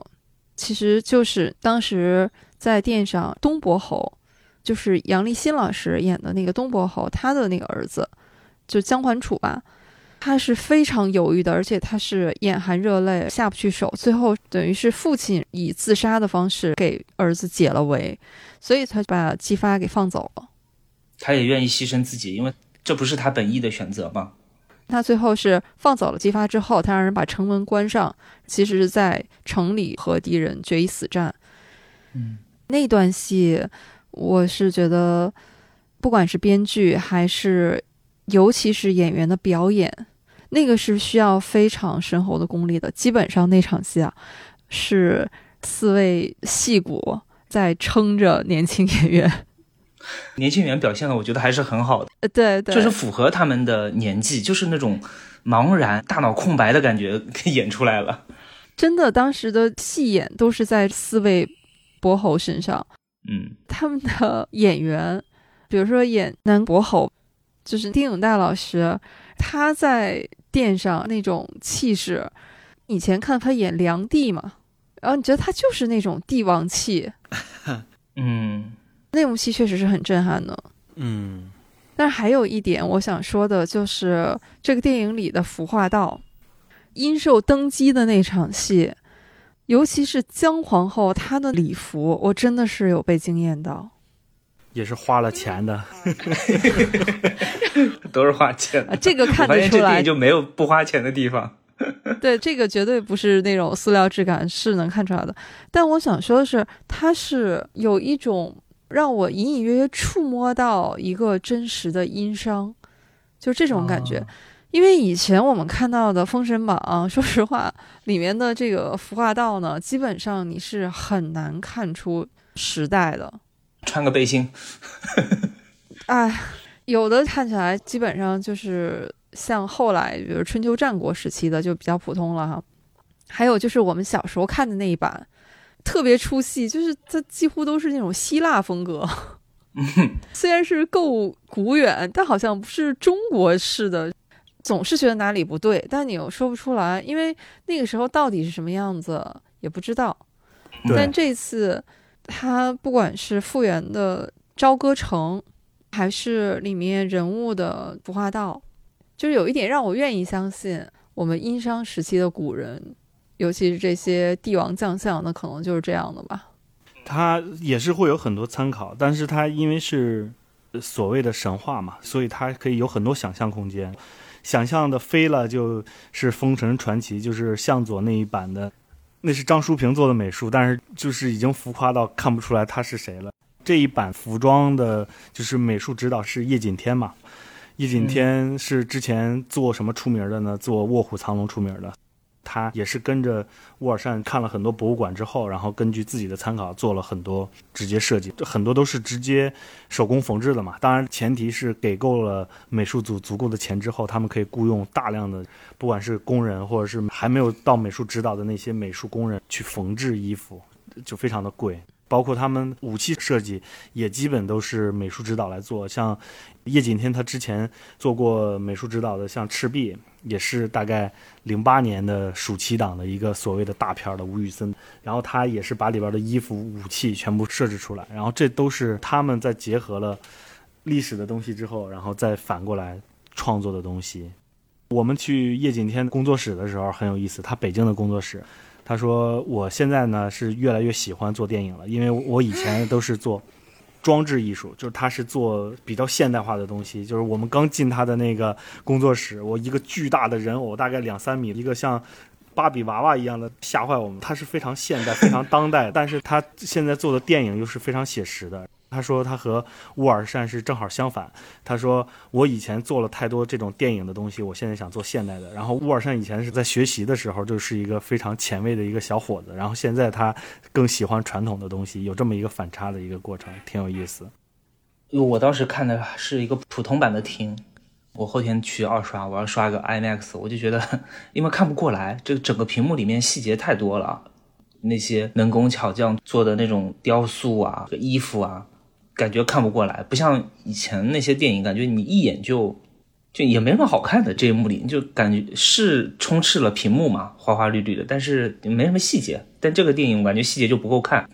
其实就是当时在殿上东伯侯，就是杨立新老师演的那个东伯侯，他的那个儿子，就江桓楚吧，他是非常犹豫的，而且他是眼含热泪下不去手，最后等于是父亲以自杀的方式给儿子解了围，所以才把姬发给放走了。他也愿意牺牲自己，因为这不是他本意的选择嘛。他最后是放走了姬发之后，他让人把城门关上，其实是在城里和敌人决一死战。嗯，那段戏，我是觉得，不管是编剧还是，尤其是演员的表演，那个是需要非常深厚的功力的。基本上那场戏啊，是四位戏骨在撑着年轻演员。年轻演员表现的，我觉得还是很好的，呃，对对，就是符合他们的年纪，就是那种茫然、大脑空白的感觉给演出来了。<laughs> 真的，当时的戏演都是在四位伯侯身上。嗯，他们的演员，比如说演南伯侯，就是丁永岱老师，他在殿上那种气势，以前看他演梁帝嘛，然后你觉得他就是那种帝王气，<laughs> 嗯，那幕戏确实是很震撼的。嗯，但是还有一点我想说的就是，这个电影里的服化道，殷寿登基的那场戏，尤其是姜皇后她的礼服，我真的是有被惊艳到。也是花了钱的。都是花钱的。啊，这个看得出来这电影，就没有不花钱的地方。对，这个绝对不是那种塑料质感，是能看出来的。但我想说的是，它是有一种让我隐隐约约触摸到一个真实的殷商，就这种感觉。哦因为以前我们看到的《封神榜》说实话，里面的这个服化道呢，基本上你是很难看出时代的。穿个背心，<laughs> 哎，有的看起来基本上就是像后来，比如春秋战国时期的，就比较普通了哈。还有就是我们小时候看的那一版，特别出戏，就是它几乎都是那种希腊风格。<laughs> 虽然是够古远，但好像不是中国式的，总是觉得哪里不对，但你又说不出来，因为那个时候到底是什么样子也不知道。但，这次他不管是复原的朝歌城，还是里面人物的服化道，就是有一点让我愿意相信，我们殷商时期的古人，尤其是这些帝王将相，那可能就是这样的吧。它也是会有很多参考，但是它因为是呃所谓的神话嘛，所以它可以有很多想象空间。想象的飞了就是《封神传奇》，就是向佐那一版的，那是张淑平做的美术，但是就是已经浮夸到看不出来他是谁了。这一版服装的，就是美术指导是叶锦添嘛。叶锦添是之前做什么出名的呢？做《卧虎藏龙》出名的。他也是跟着沃尔善看了很多博物馆之后，然后根据自己的参考做了很多直接设计，很多都是直接手工缝制的嘛。当然，前提是给够了美术组足够的钱之后，他们可以雇佣大量的，不管是工人或者是还没有到美术指导的那些美术工人去缝制衣服，就非常的贵。包括他们武器设计也基本都是美术指导来做，像叶锦添他之前做过美术指导的，像《赤壁》也是大概零八年的暑期档的一个所谓的大片儿的吴宇森，然后他也是把里边的衣服、武器全部设置出来，然后这都是他们在结合了历史的东西之后，然后再反过来创作的东西。我们去叶锦添工作室的时候很有意思，他北京的工作室，他说我现在呢是越来越喜欢做电影了，因为我以前都是做装置艺术，就是他是做比较现代化的东西。就是我们刚进他的那个工作室，我一个巨大的人偶，大概两三米，一个像芭比娃娃一样的，吓坏我们。他是非常现代、非常当代，但是他现在做的电影又是非常写实的。他说他和乌尔善是正好相反。他说我以前做了太多这种电影的东西，我现在想做现代的。然后乌尔善以前是在学习的时候就是一个非常前卫的一个小伙子，然后现在他更喜欢传统的东西，有这么一个反差的一个过程，挺有意思。我当时看的是一个普通版的厅，我后天去二刷，我要刷个 IMAX，我就觉得因为看不过来，这个整个屏幕里面细节太多了。那些能工巧匠做的那种雕塑啊、衣服啊，感觉看不过来，不像以前那些电影，感觉你一眼就就也没什么好看的。这一幕里就感觉是充斥了屏幕嘛，花花绿绿的，但是没什么细节。但这个电影我感觉细节就不够看，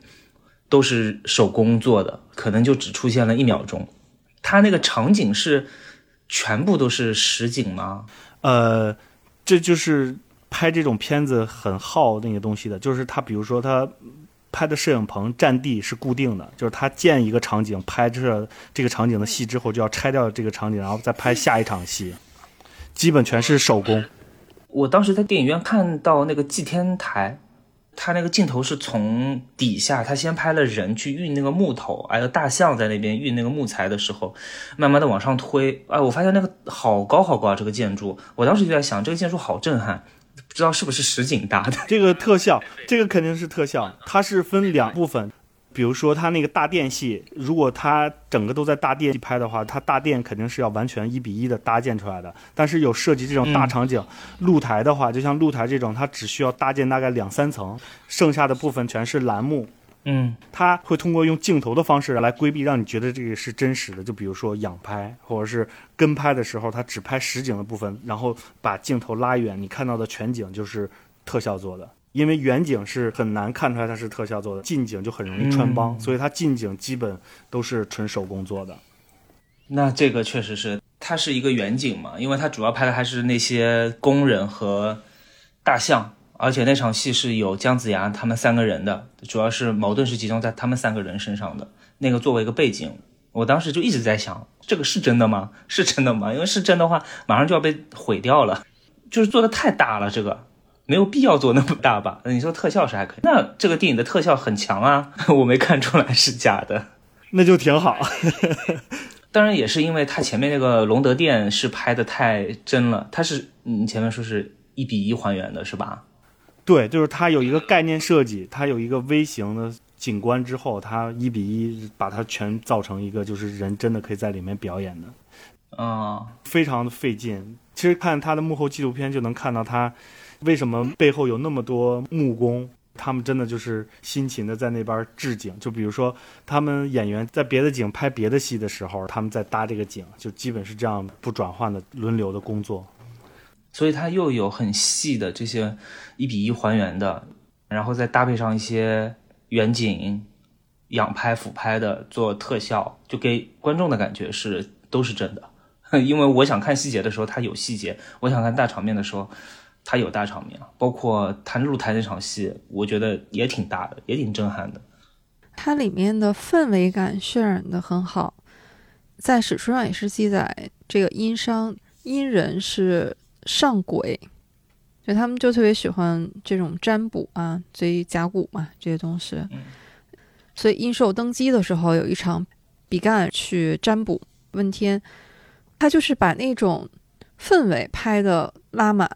都是手工做的，可能就只出现了一秒钟。它那个场景是全部都是实景吗？呃，这就是。拍这种片子很耗那个东西的，就是他，比如说他拍的摄影棚占地是固定的，就是他建一个场景，拍摄这个场景的戏之后，就要拆掉这个场景，然后再拍下一场戏，基本全是手工。我当时在电影院看到那个祭天台，他那个镜头是从底下，他先拍了人去运那个木头，还有大象在那边运那个木材的时候，慢慢的往上推。哎，我发现那个好高好高啊，这个建筑，我当时就在想，这个建筑好震撼。不知道是不是实景搭的？这个特效，这个肯定是特效。它是分两部分，比如说它那个大殿戏，如果它整个都在大殿拍的话，它大殿肯定是要完全一比一的搭建出来的。但是有涉及这种大场景，露台的话，就像露台这种，它只需要搭建大概两三层，剩下的部分全是栏目。嗯，他会通过用镜头的方式来规避，让你觉得这个是真实的。就比如说仰拍或者是跟拍的时候，他只拍实景的部分，然后把镜头拉远，你看到的全景就是特效做的。因为远景是很难看出来它是特效做的，近景就很容易穿帮，所以它近景基本都是纯手工做的。那这个确实是，它是一个远景嘛，因为它主要拍的还是那些工人和大象。而且那场戏是有姜子牙他们三个人的，主要是矛盾是集中在他们三个人身上的。那个作为一个背景，我当时就一直在想，这个是真的吗？是真的吗？因为是真的话，马上就要被毁掉了。就是做的太大了，这个没有必要做那么大吧？你说特效是还可以，那这个电影的特效很强啊，<laughs> 我没看出来是假的，那就挺好。<laughs> 当然也是因为他前面那个隆德殿是拍的太真了，他是你前面说是一比一还原的是吧？对，就是它有一个概念设计，它有一个微型的景观之后，它一比一把它全造成一个，就是人真的可以在里面表演的，啊，非常的费劲。其实看他的幕后纪录片就能看到他为什么背后有那么多木工，他们真的就是辛勤的在那边置景。就比如说他们演员在别的景拍别的戏的时候，他们在搭这个景，就基本是这样不转换的轮流的工作。所以它又有很细的这些一比一还原的，然后再搭配上一些远景、仰拍、俯拍的做特效，就给观众的感觉是都是真的。<laughs> 因为我想看细节的时候它有细节，我想看大场面的时候它有大场面。包括谈露台那场戏，我觉得也挺大的，也挺震撼的。它里面的氛围感渲染的很好，在史书上也是记载，这个殷商殷人是。上鬼，就他们就特别喜欢这种占卜啊，所以甲骨嘛这些东西。所以殷寿登基的时候有一场比干去占卜问天，他就是把那种氛围拍的拉满，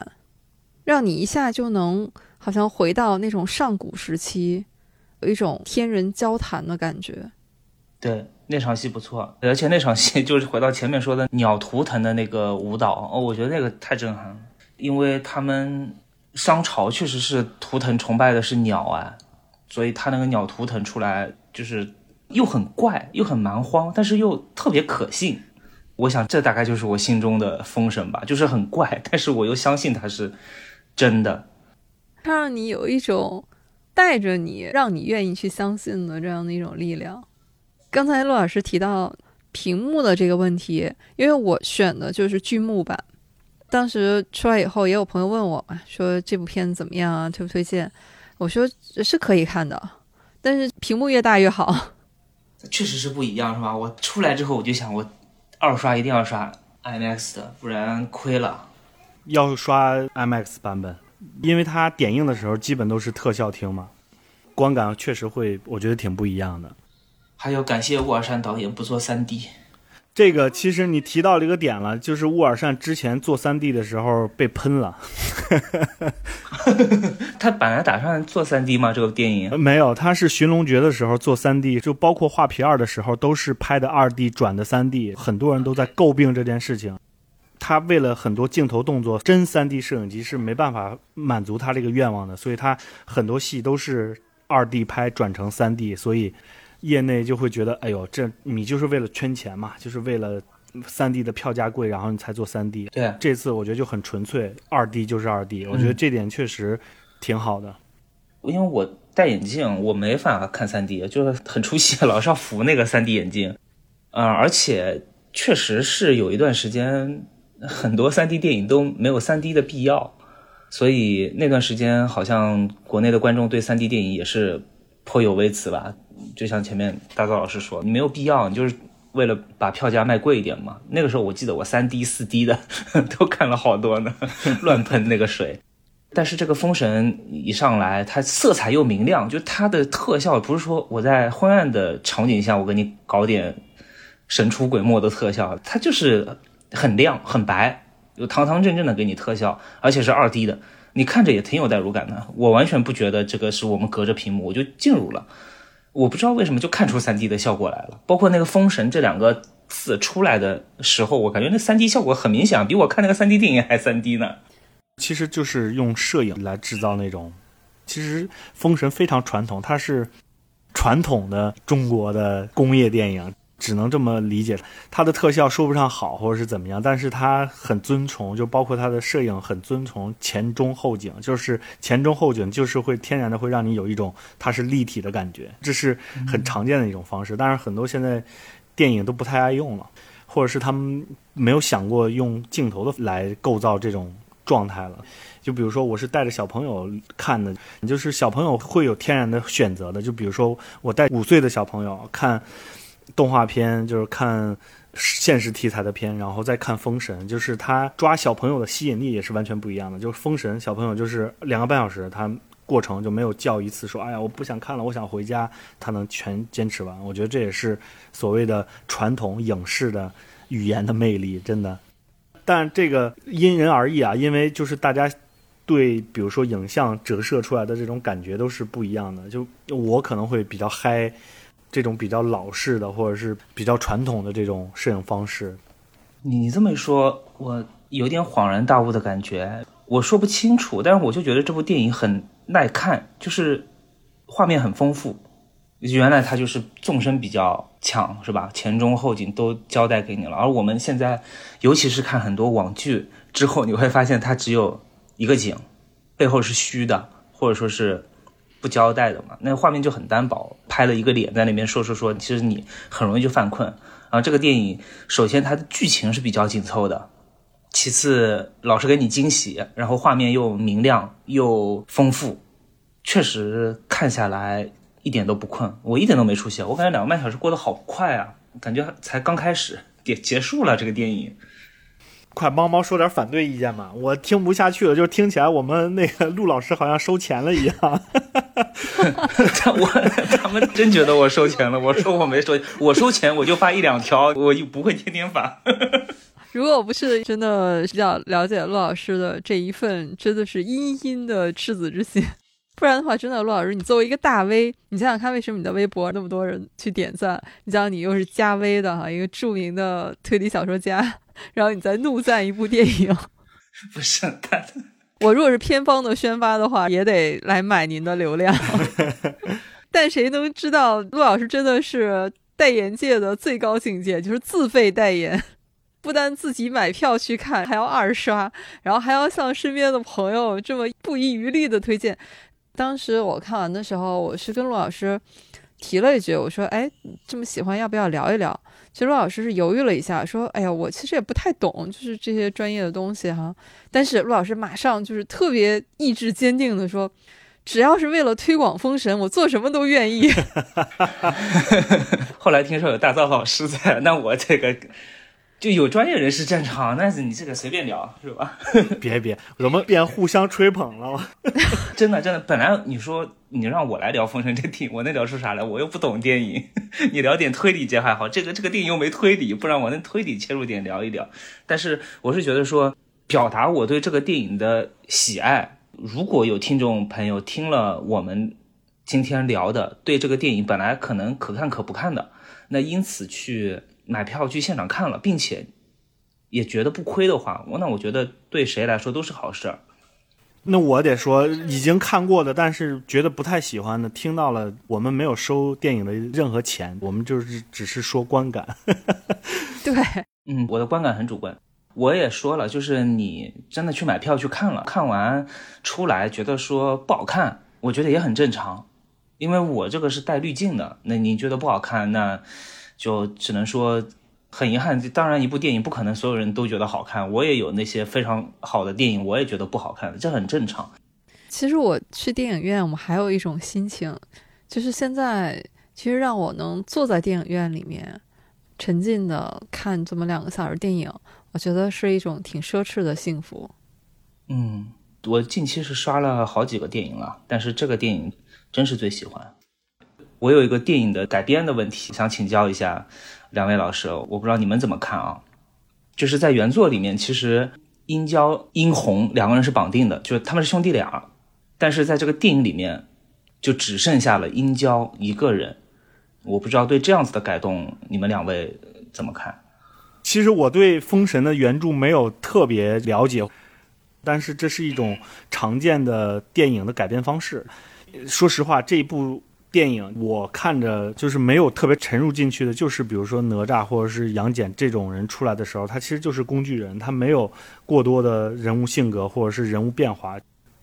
让你一下就能好像回到那种上古时期，有一种天人交谈的感觉。对。那场戏不错，而且那场戏 <laughs> 就是回到前面说的鸟图腾的那个舞蹈哦，我觉得那个太震撼了，因为他们商朝确实是图腾崇拜的是鸟啊，所以他那个鸟图腾出来就是又很怪又很蛮荒，但是又特别可信。我想这大概就是我心中的封神吧，就是很怪，但是我又相信它是真的，它让你有一种带着你，让你愿意去相信的这样的一种力量。刚才陆老师提到屏幕的这个问题，因为我选的就是剧目版。当时出来以后，也有朋友问我嘛，说这部片子怎么样啊？推不推荐？我说是可以看的，但是屏幕越大越好。<laughs> 确实是不一样，是吧？我出来之后我就想，我二刷一定要刷 IMAX 的，不然亏了。要刷 IMAX 版本，因为它点映的时候基本都是特效厅嘛，观感确实会，我觉得挺不一样的。还有感谢沃尔善导演不做三 D。这个其实你提到了一个点了，就是沃尔善之前做三 D 的时候被喷了。<laughs> 他本来打算做三 D 吗？这个电影没有，他是《寻龙诀》的时候做三 D，就包括《画皮二》的时候都是拍的二 D 转的三 D，很多人都在诟病这件事情。他为了很多镜头动作，真三 D 摄影机是没办法满足他这个愿望的，所以他很多戏都是二 D 拍转成三 D，所以。业内就会觉得，哎呦，这你就是为了圈钱嘛，就是为了三 D 的票价贵，然后你才做三 D。对，这次我觉得就很纯粹，二 D 就是二 D，我觉得这点确实挺好的。因为我戴眼镜，我没法看三 D，就是很出戏，老是要扶那个三 D 眼镜。<laughs> 呃，而且确实是有一段时间，很多三 D 电影都没有三 D 的必要，所以那段时间好像国内的观众对三 D 电影也是颇有微词吧。就像前面大钊老师说，你没有必要，你就是为了把票价卖贵一点嘛。那个时候我记得我三 D、四 D 的 <laughs> 都看了好多呢，<laughs> 乱喷那个水。但是这个封神一上来，它色彩又明亮，就它的特效不是说我在昏暗的场景下我给你搞点神出鬼没的特效，它就是很亮很白，有堂堂正正的给你特效，而且是二 D 的，你看着也挺有代入感的。我完全不觉得这个是我们隔着屏幕我就进入了。我不知道为什么就看出三 D 的效果来了，包括那个“封神”这两个字出来的时候，我感觉那三 D 效果很明显，比我看那个三 D 电影还三 D 呢。其实就是用摄影来制造那种，其实《封神》非常传统，它是传统的中国的工业电影。只能这么理解，它的特效说不上好，或者是怎么样，但是它很遵从，就包括它的摄影很遵从前中后景，就是前中后景就是会天然的会让你有一种它是立体的感觉，这是很常见的一种方式。但是很多现在电影都不太爱用了，或者是他们没有想过用镜头的来构造这种状态了。就比如说我是带着小朋友看的，就是小朋友会有天然的选择的。就比如说我带五岁的小朋友看。动画片就是看现实题材的片，然后再看《封神》，就是他抓小朋友的吸引力也是完全不一样的。就是《封神》，小朋友就是两个半小时，他过程就没有叫一次说“哎呀，我不想看了，我想回家”，他能全坚持完。我觉得这也是所谓的传统影视的语言的魅力，真的。但这个因人而异啊，因为就是大家对比如说影像折射出来的这种感觉都是不一样的。就我可能会比较嗨。这种比较老式的，或者是比较传统的这种摄影方式，你这么一说，我有点恍然大悟的感觉。我说不清楚，但是我就觉得这部电影很耐看，就是画面很丰富。原来它就是纵深比较强，是吧？前中后景都交代给你了。而我们现在，尤其是看很多网剧之后，你会发现它只有一个景，背后是虚的，或者说是。不交代的嘛，那画面就很单薄，拍了一个脸在那边说说说，其实你很容易就犯困。啊，这个电影首先它的剧情是比较紧凑的，其次老是给你惊喜，然后画面又明亮又丰富，确实看下来一点都不困，我一点都没出戏，我感觉两个半小时过得好快啊，感觉才刚开始结结束了这个电影。快帮猫说点反对意见吧！我听不下去了，就是听起来我们那个陆老师好像收钱了一样。<laughs> 他我 <laughs> 他们真觉得我收钱了，我说我没收，我收钱我就发一两条，我又不会天天发。<laughs> 如果我不是真的比较了解陆老师的这一份，真的是殷殷的赤子之心，不然的话，真的陆老师，你作为一个大 V，你想想看，为什么你的微博那么多人去点赞？你想你又是加微的哈，一个著名的推理小说家。然后你再怒赞一部电影，不是他。我如果是偏方的宣发的话，也得来买您的流量。<laughs> 但谁能知道陆老师真的是代言界的最高境界，就是自费代言，不单自己买票去看，还要二刷，然后还要向身边的朋友这么不遗余力的推荐。当时我看完的时候，我是跟陆老师提了一句，我说：“哎，这么喜欢，要不要聊一聊？”其实陆老师是犹豫了一下，说：“哎呀，我其实也不太懂，就是这些专业的东西哈。”但是陆老师马上就是特别意志坚定的说：“只要是为了推广封神，我做什么都愿意。<laughs> ” <laughs> 后来听说有大造老师在，那我这个就有专业人士站场，那你这个随便聊是吧？别 <laughs> 别，我们变互相吹捧了？<laughs> 真的真的，本来你说你让我来聊《封神》这电影，我能聊出啥来？我又不懂电影，<laughs> 你聊点推理节还好，这个这个电影又没推理，不然我能推理切入点聊一聊。但是我是觉得说，表达我对这个电影的喜爱。如果有听众朋友听了我们今天聊的，对这个电影本来可能可看可不看的，那因此去。买票去现场看了，并且也觉得不亏的话，我那我觉得对谁来说都是好事儿。那我得说，已经看过的，但是觉得不太喜欢的，听到了，我们没有收电影的任何钱，我们就是只是说观感。<laughs> 对，嗯，我的观感很主观。我也说了，就是你真的去买票去看了，看完出来觉得说不好看，我觉得也很正常，因为我这个是带滤镜的。那你觉得不好看，那。就只能说很遗憾，当然一部电影不可能所有人都觉得好看，我也有那些非常好的电影，我也觉得不好看，这很正常。其实我去电影院，我还有一种心情，就是现在其实让我能坐在电影院里面沉浸的看这么两个小时电影，我觉得是一种挺奢侈的幸福。嗯，我近期是刷了好几个电影了，但是这个电影真是最喜欢。我有一个电影的改编的问题，想请教一下两位老师，我不知道你们怎么看啊？就是在原作里面，其实殷郊、殷红两个人是绑定的，就是他们是兄弟俩，但是在这个电影里面，就只剩下了殷郊一个人。我不知道对这样子的改动，你们两位怎么看？其实我对《封神》的原著没有特别了解，但是这是一种常见的电影的改编方式。说实话，这一部。电影我看着就是没有特别沉入进去的，就是比如说哪吒或者是杨戬这种人出来的时候，他其实就是工具人，他没有过多的人物性格或者是人物变化。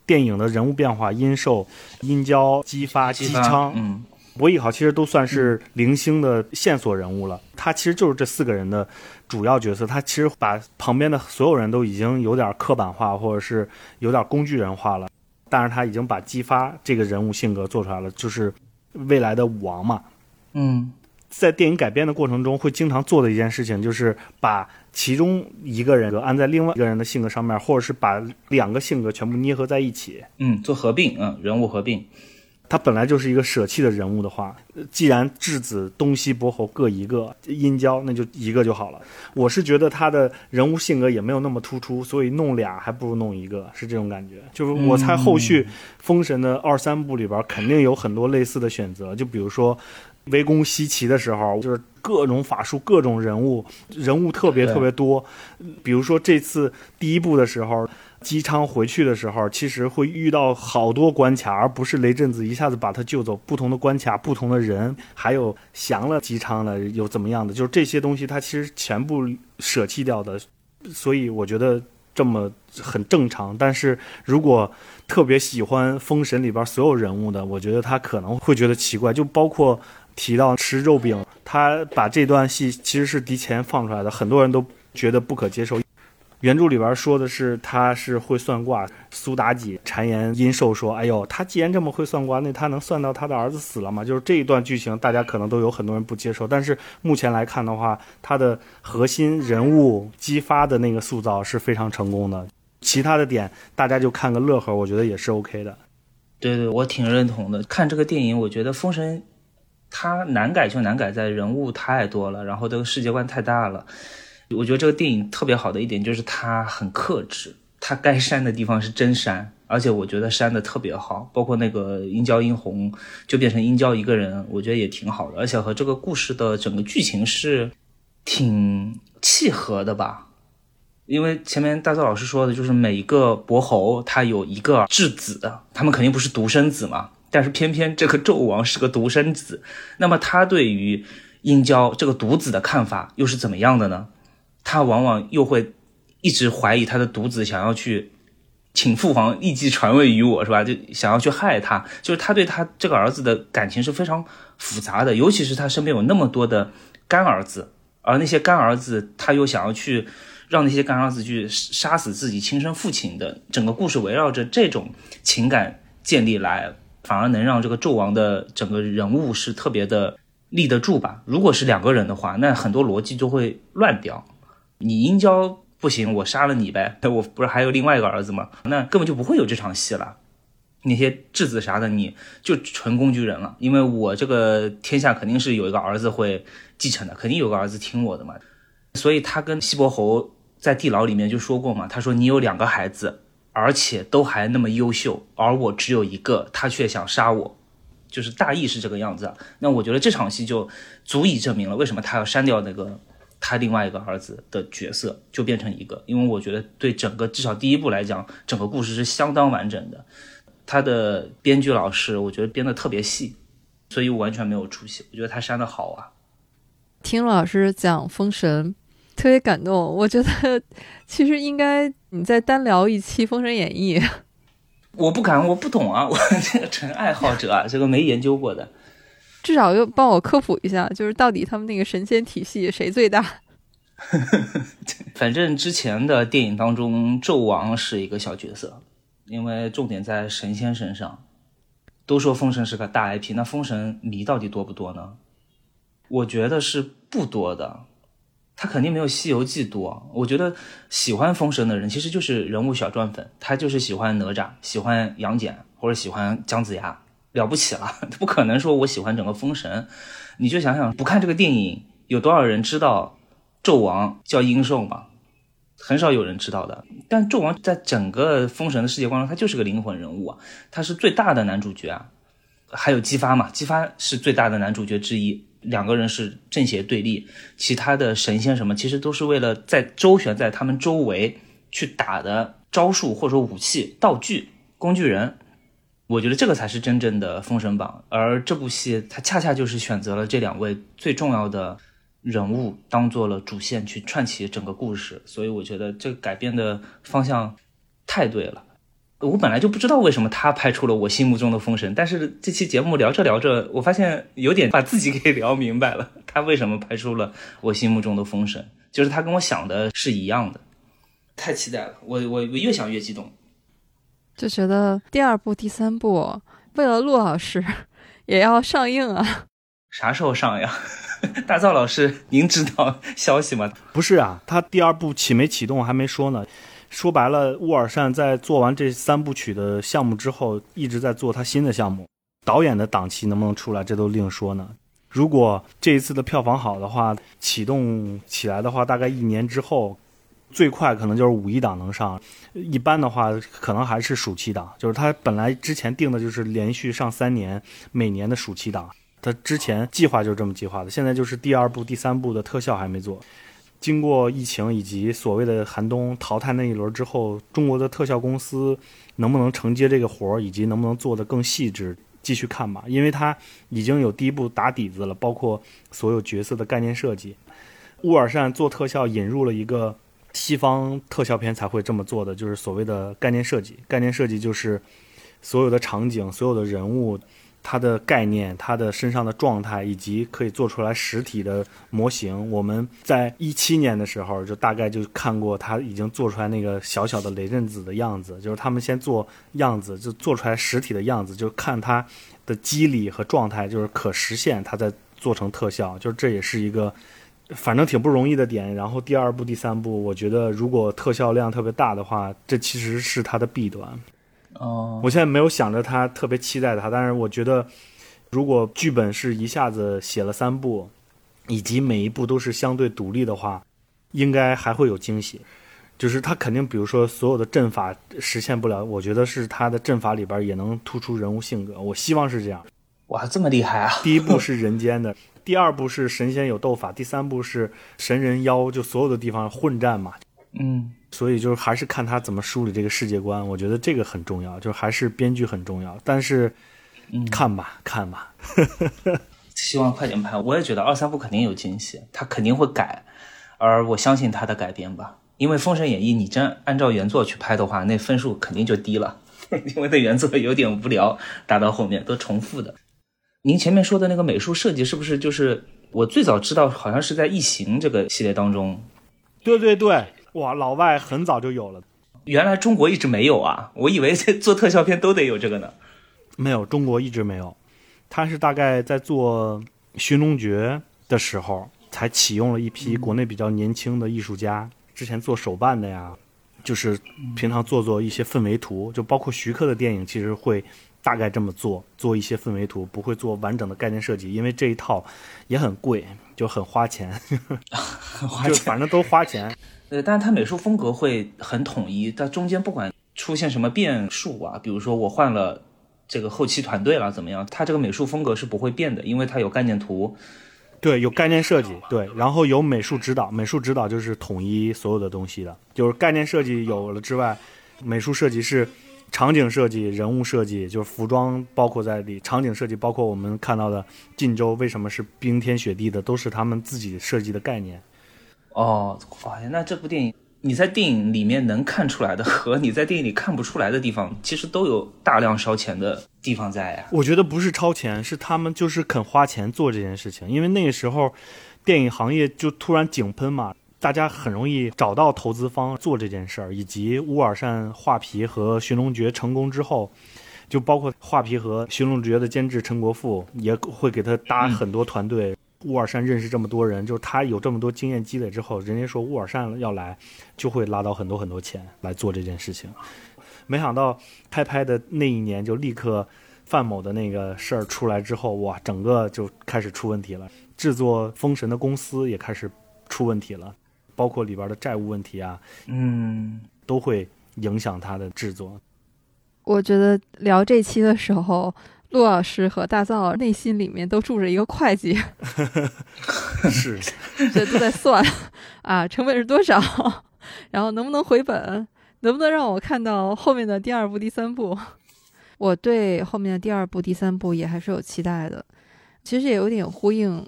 电影的人物变化，殷寿、殷郊、姬发、姬昌、嗯，伯邑考其实都算是零星的线索人物了。他其实就是这四个人的主要角色，他其实把旁边的所有人都已经有点刻板化或者是有点工具人化了，但是他已经把姬发这个人物性格做出来了，就是。未来的武王嘛，嗯，在电影改编的过程中，会经常做的一件事情，就是把其中一个人安在另外一个人的性格上面，或者是把两个性格全部捏合在一起，嗯，做合并，嗯，人物合并。他本来就是一个舍弃的人物的话，既然质子东西伯侯各一个，殷郊那就一个就好了。我是觉得他的人物性格也没有那么突出，所以弄俩还不如弄一个，是这种感觉。就是我猜后续封神的二三部里边肯定有很多类似的选择，就比如说围攻西岐的时候，就是各种法术、各种人物，人物特别特别多。比如说这次第一部的时候。姬昌回去的时候，其实会遇到好多关卡，而不是雷震子一下子把他救走。不同的关卡，不同的人，还有降了姬昌了有怎么样的，就是这些东西他其实全部舍弃掉的。所以我觉得这么很正常。但是如果特别喜欢《封神》里边所有人物的，我觉得他可能会觉得奇怪。就包括提到吃肉饼，他把这段戏其实是提前放出来的，很多人都觉得不可接受。原著里边说的是他是会算卦，苏妲己谗言阴寿说：“哎呦，他既然这么会算卦，那他能算到他的儿子死了吗？”就是这一段剧情，大家可能都有很多人不接受。但是目前来看的话，他的核心人物激发的那个塑造是非常成功的。其他的点大家就看个乐呵，我觉得也是 OK 的。对对，我挺认同的。看这个电影，我觉得《封神》它难改就难改在人物太多了，然后这个世界观太大了。我觉得这个电影特别好的一点就是它很克制，它该删的地方是真删，而且我觉得删的特别好，包括那个殷郊殷红就变成殷郊一个人，我觉得也挺好的，而且和这个故事的整个剧情是挺契合的吧。因为前面大钊老师说的就是每一个伯侯他有一个质子，他们肯定不是独生子嘛，但是偏偏这个纣王是个独生子，那么他对于殷郊这个独子的看法又是怎么样的呢？他往往又会一直怀疑他的独子，想要去请父皇立即传位于我，是吧？就想要去害他，就是他对他这个儿子的感情是非常复杂的，尤其是他身边有那么多的干儿子，而那些干儿子他又想要去让那些干儿子去杀死自己亲生父亲的整个故事，围绕着这种情感建立来，反而能让这个纣王的整个人物是特别的立得住吧？如果是两个人的话，那很多逻辑就会乱掉。你殷郊不行，我杀了你呗，<laughs> 我不是还有另外一个儿子吗？那根本就不会有这场戏了。那些质子啥的，你就纯工具人了，因为我这个天下肯定是有一个儿子会继承的，肯定有个儿子听我的嘛。所以他跟西伯侯在地牢里面就说过嘛，他说你有两个孩子，而且都还那么优秀，而我只有一个，他却想杀我，就是大意是这个样子。那我觉得这场戏就足以证明了为什么他要删掉那个他另外一个儿子的角色，就变成一个，因为我觉得对整个至少第一部来讲，整个故事是相当完整的。他的编剧老师，我觉得编的特别细，所以我完全没有出戏。我觉得他删的好啊。听老师讲《封神》，特别感动。我觉得 <laughs> 其实应该你再单聊一期《封神演义》。我不敢，我不懂啊，我这个纯爱好者啊，这个没研究过的。至少又帮我科普一下，就是到底他们那个神仙体系谁最大？反正之前的电影当中，纣王是一个小角色。因为重点在神仙身上，都说封神是个大 IP，那封神迷到底多不多呢？我觉得是不多的，他肯定没有西游记多。我觉得喜欢封神的人其实就是人物小传粉，他就是喜欢哪吒，喜欢杨戬或者喜欢姜子牙，了不起了，<laughs> 不可能说我喜欢整个封神。你就想想，不看这个电影，有多少人知道纣王叫殷寿吗？很少有人知道的，但纣王在整个封神的世界观中，他就是个灵魂人物，他是最大的男主角啊。还有姬发嘛，姬发是最大的男主角之一，两个人是正邪对立，其他的神仙什么，其实都是为了在周旋在他们周围去打的招数或者说武器、道具、工具人。我觉得这个才是真正的封神榜，而这部戏它恰恰就是选择了这两位最重要的。人物当做了主线去串起整个故事，所以我觉得这改编的方向太对了。我本来就不知道为什么他拍出了我心目中的封神，但是这期节目聊着聊着，我发现有点把自己给聊明白了。他为什么拍出了我心目中的封神，就是他跟我想的是一样的。太期待了，我我我越想越激动，就觉得第二部、第三部为了陆老师也要上映啊。<laughs> 啥时候上呀？<laughs> 大赵老师，您知道消息吗？不是啊，他第二部启没启动还没说呢。说白了，乌尔善在做完这三部曲的项目之后，一直在做他新的项目。导演的档期能不能出来，这都另说呢。如果这一次的票房好的话，启动起来的话，大概一年之后，最快可能就是五一档能上。一般的话，可能还是暑期档。就是他本来之前定的就是连续上三年，每年的暑期档。他之前计划就是这么计划的，现在就是第二部、第三部的特效还没做。经过疫情以及所谓的寒冬淘汰那一轮之后，中国的特效公司能不能承接这个活儿，以及能不能做得更细致，继续看吧。因为他已经有第一部打底子了，包括所有角色的概念设计。乌尔善做特效引入了一个西方特效片才会这么做的，就是所谓的概念设计。概念设计就是所有的场景、所有的人物。它的概念、它的身上的状态，以及可以做出来实体的模型，我们在一七年的时候就大概就看过，他已经做出来那个小小的雷震子的样子，就是他们先做样子，就做出来实体的样子，就看它的机理和状态，就是可实现，它再做成特效，就是这也是一个反正挺不容易的点。然后第二部、第三部，我觉得如果特效量特别大的话，这其实是它的弊端。哦，我现在没有想着他特别期待他，但是我觉得，如果剧本是一下子写了三部，以及每一部都是相对独立的话，应该还会有惊喜。就是他肯定，比如说所有的阵法实现不了，我觉得是他的阵法里边也能突出人物性格。我希望是这样。哇，这么厉害啊！第一部是人间的，第二部是神仙有斗法，第三部是神人妖，就所有的地方混战嘛。嗯。所以就是还是看他怎么梳理这个世界观，我觉得这个很重要，就还是编剧很重要。但是，嗯看吧看吧，<laughs> 希望快点拍。我也觉得二三部肯定有惊喜，他肯定会改，而我相信他的改编吧。因为《封神演义》你真按照原作去拍的话，那分数肯定就低了，<laughs> 因为那原作有点无聊，打到后面都重复的。您前面说的那个美术设计是不是就是我最早知道，好像是在《异形》这个系列当中？对对对。哇，老外很早就有了，原来中国一直没有啊！我以为做特效片都得有这个呢。没有，中国一直没有。他是大概在做《寻龙诀》的时候，才启用了一批国内比较年轻的艺术家，之前做手办的呀，就是平常做做一些氛围图，就包括徐克的电影，其实会大概这么做，做一些氛围图，不会做完整的概念设计，因为这一套也很贵，就很花钱，就反正都花钱。<laughs> 呃，但是它美术风格会很统一，但中间不管出现什么变数啊，比如说我换了这个后期团队了怎么样，它这个美术风格是不会变的，因为它有概念图。对，有概念设计，对，然后有美术指导，美术指导就是统一所有的东西的，就是概念设计有了之外，美术设计是场景设计、人物设计，就是服装包括在里，场景设计包括我们看到的晋州为什么是冰天雪地的，都是他们自己设计的概念。哦，哎呀，那这部电影你在电影里面能看出来的和你在电影里看不出来的地方，其实都有大量烧钱的地方在呀。我觉得不是超前，是他们就是肯花钱做这件事情，因为那个时候电影行业就突然井喷嘛，大家很容易找到投资方做这件事儿，以及乌尔善画皮和寻龙诀成功之后，就包括画皮和寻龙诀的监制陈国富也会给他搭很多团队。乌尔善认识这么多人，就是他有这么多经验积累之后，人家说乌尔善要来，就会拉到很多很多钱来做这件事情。没想到开拍的那一年就立刻范某的那个事儿出来之后，哇，整个就开始出问题了。制作《封神》的公司也开始出问题了，包括里边的债务问题啊，嗯，都会影响他的制作。我觉得聊这期的时候。陆老师和大造内心里面都住着一个会计，<laughs> 是，<laughs> 这都在算啊，成本是多少，<laughs> 然后能不能回本，能不能让我看到后面的第二部、第三部？我对后面的第二部、第三部也还是有期待的。其实也有点呼应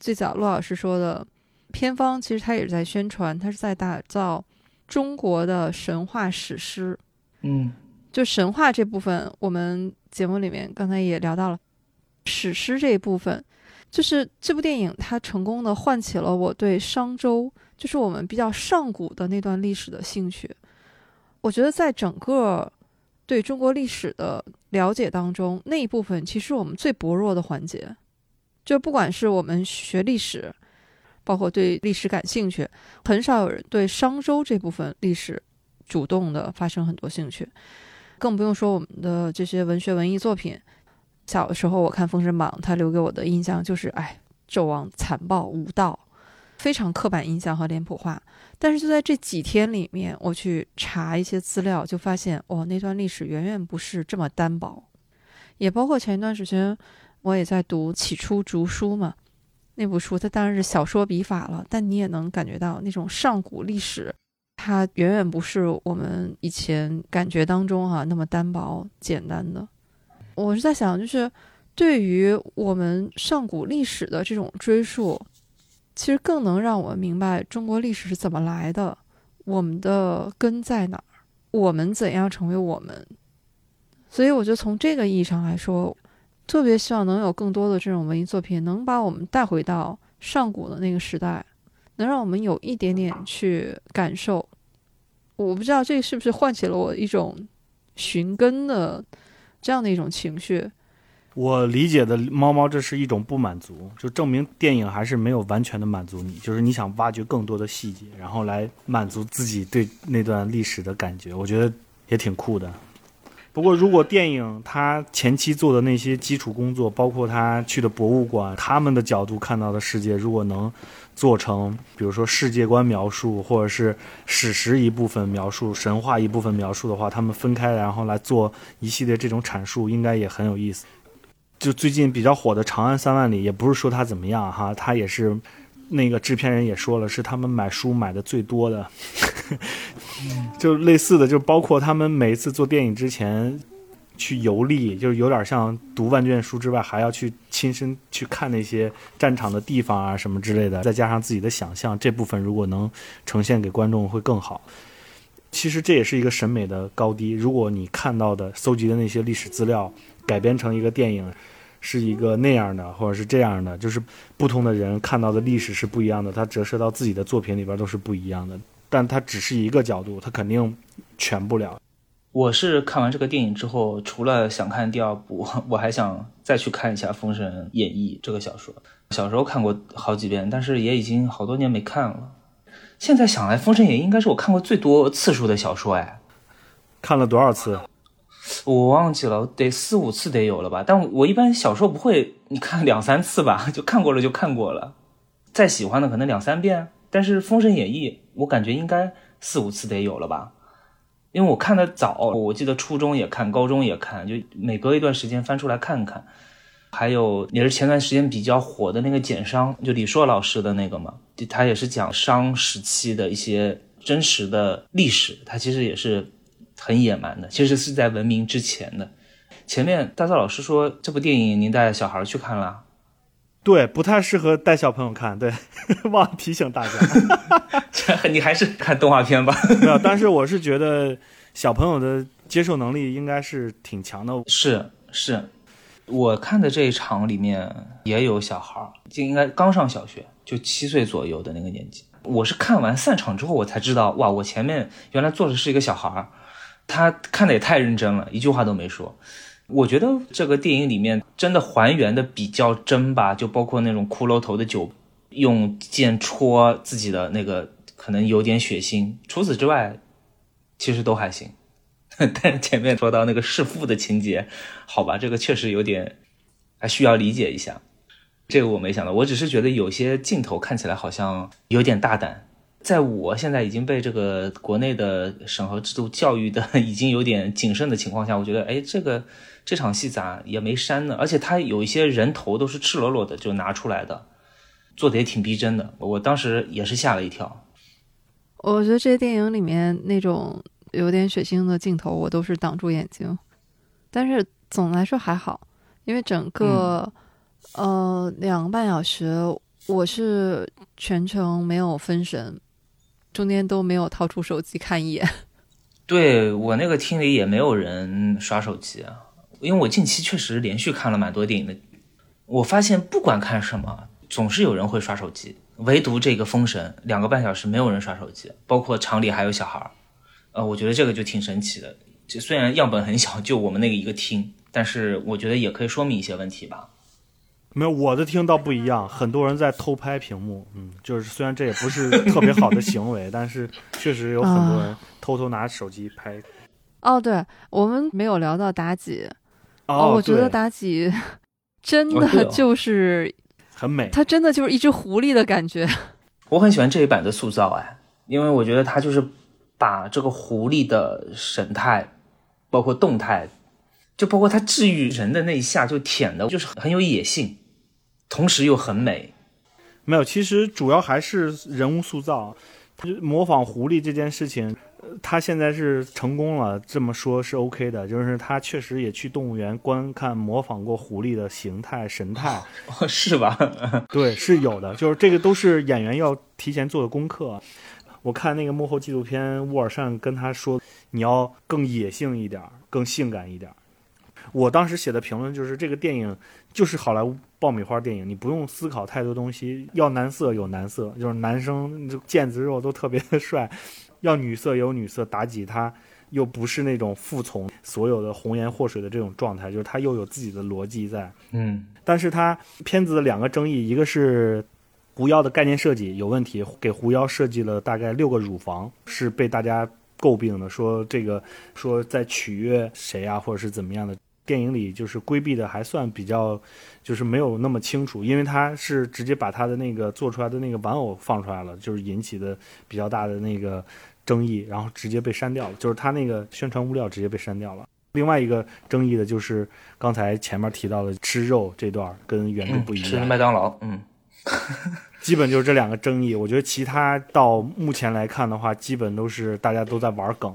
最早陆老师说的，片方其实他也是在宣传，他是在打造中国的神话史诗。嗯，就神话这部分，我们。节目里面刚才也聊到了史诗这一部分，就是这部电影它成功的唤起了我对商周，就是我们比较上古的那段历史的兴趣。我觉得在整个对中国历史的了解当中，那一部分其实我们最薄弱的环节，就不管是我们学历史，包括对历史感兴趣，很少有人对商周这部分历史主动的发生很多兴趣。更不用说我们的这些文学文艺作品。小的时候我看《封神榜》，它留给我的印象就是，哎，纣王残暴无道，非常刻板印象和脸谱化。但是就在这几天里面，我去查一些资料，就发现，哦，那段历史远远不是这么单薄。也包括前一段时间，我也在读《起初竹书》嘛，那部书它当然是小说笔法了，但你也能感觉到那种上古历史。它远远不是我们以前感觉当中哈那么单薄简单的。我是在想，就是对于我们上古历史的这种追溯，其实更能让我们明白中国历史是怎么来的，我们的根在哪儿，我们怎样成为我们。所以，我就从这个意义上来说，特别希望能有更多的这种文艺作品，能把我们带回到上古的那个时代。能让我们有一点点去感受，我不知道这是不是唤起了我一种寻根的这样的一种情绪。我理解的猫猫，这是一种不满足，就证明电影还是没有完全的满足你，就是你想挖掘更多的细节，然后来满足自己对那段历史的感觉。我觉得也挺酷的。不过，如果电影它前期做的那些基础工作，包括他去的博物馆，他们的角度看到的世界，如果能做成，比如说世界观描述，或者是史实一部分描述、神话一部分描述的话，他们分开，然后来做一系列这种阐述，应该也很有意思。就最近比较火的《长安三万里》，也不是说它怎么样哈，它也是。那个制片人也说了，是他们买书买的最多的，<laughs> 就类似的，就包括他们每一次做电影之前去游历，就是有点像读万卷书之外，还要去亲身去看那些战场的地方啊什么之类的，再加上自己的想象，这部分如果能呈现给观众会更好。其实这也是一个审美的高低，如果你看到的搜集的那些历史资料改编成一个电影。是一个那样的，或者是这样的，就是不同的人看到的历史是不一样的，它折射到自己的作品里边都是不一样的。但它只是一个角度，它肯定全不了。我是看完这个电影之后，除了想看第二部，<laughs> 我还想再去看一下《封神演义》这个小说。小时候看过好几遍，但是也已经好多年没看了。现在想来，《封神演义》应该是我看过最多次数的小说哎。看了多少次？我忘记了，得四五次得有了吧。但我一般小说不会，你看两三次吧，<laughs> 就看过了就看过了。再喜欢的可能两三遍，但是《封神演义》我感觉应该四五次得有了吧。因为我看的早，我记得初中也看，高中也看，就每隔一段时间翻出来看看。还有也是前段时间比较火的那个《简商》，就李硕老师的那个嘛，他也是讲商时期的一些真实的历史，他其实也是很野蛮的，其实是在文明之前的。前面大赵老师说这部电影您带小孩去看了，对，不太适合带小朋友看，对，<laughs> 忘了提醒大家，<laughs> 你还是看动画片吧。<laughs> 没有，但是我是觉得小朋友的接受能力应该是挺强的，是是。我看的这一场里面也有小孩儿，就应该刚上小学，就七岁左右的那个年纪。我是看完散场之后，我才知道，哇，我前面原来坐的是一个小孩儿，他看的也太认真了，一句话都没说。我觉得这个电影里面真的还原的比较真吧，就包括那种骷髅头的酒，用剑戳自己的那个，可能有点血腥。除此之外，其实都还行。<laughs> 但前面说到那个弑父的情节，好吧，这个确实有点，还需要理解一下。这个我没想到，我只是觉得有些镜头看起来好像有点大胆。在我现在已经被这个国内的审核制度教育的已经有点谨慎的情况下，我觉得，哎，这个这场戏咋也没删呢？而且他有一些人头都是赤裸裸的就拿出来的，做的也挺逼真的。我当时也是吓了一跳。我觉得这些电影里面那种。有点血腥的镜头，我都是挡住眼睛，但是总来说还好，因为整个呃两个半小时，我是全程没有分神，中间都没有掏出手机看一眼。对我那个厅里也没有人刷手机啊，因为我近期确实连续看了蛮多电影的，我发现不管看什么，总是有人会刷手机，唯独这个《封神》两个半小时没有人刷手机，包括厂里还有小孩儿。呃，我觉得这个就挺神奇的。就虽然样本很小，就我们那个一个厅，但是我觉得也可以说明一些问题吧。没有，我的厅倒不一样，很多人在偷拍屏幕。嗯，就是虽然这也不是特别好的行为，但是确实有很多人偷偷拿手机拍。哦，对，我们没有聊到妲己。哦，我觉得妲己 <laughs> 真的就是很美，她真的就是一只狐狸的感觉。<laughs> 我很喜欢这一版的塑造，哎，因为我觉得她就是。把这个狐狸的神态，包括动态，就包括她治愈人的那一下，就舔的，就是很有野性，同时又很美。没有，其实主要还是人物塑造，模仿狐狸这件事情，他现在是成功了。这么说是 OK 的，就是他确实也去动物园观看模仿过狐狸的形态神态，<laughs> 是吧？<laughs> <laughs> 对，是有的，就是这个都是演员要提前做的功课。我看那个幕后纪录片，沃尔善跟他说：“你要更野性一点，更性感一点。”我当时写的评论就是：这个电影就是好莱坞爆米花电影，你不用思考太多东西。要男色有男色，就是男生腱子肉都特别的帅；要女色有女色，妲己她又不是那种服从所有的红颜祸水的这种状态，就是她又有自己的逻辑在。嗯，但是她片子的两个争议，一个是。狐妖的概念设计有问题，给狐妖设计了大概六个乳房，是被大家诟病的，说这个说在取悦谁啊，或者是怎么样的？电影里就是规避的还算比较，就是没有那么清楚，因为他是直接把他的那个做出来的那个玩偶放出来了，就是引起的比较大的那个争议，然后直接被删掉了，就是他那个宣传物料直接被删掉了。另外一个争议的就是刚才前面提到的吃肉这段跟原著不一样，吃麦当劳，嗯。<laughs> 基本就是这两个争议，我觉得其他到目前来看的话，基本都是大家都在玩梗。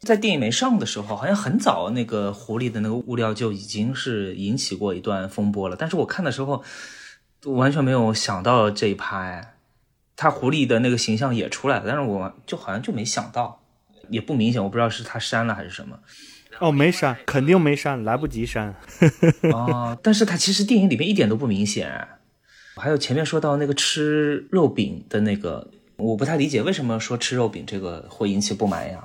在电影没上的时候，好像很早那个狐狸的那个物料就已经是引起过一段风波了。但是我看的时候，完全没有想到这一拍，他狐狸的那个形象也出来了，但是我就好像就没想到，也不明显，我不知道是他删了还是什么。哦，没删，肯定没删，来不及删。<laughs> 哦，但是他其实电影里面一点都不明显。还有前面说到那个吃肉饼的那个，我不太理解为什么说吃肉饼这个会引起不满呀？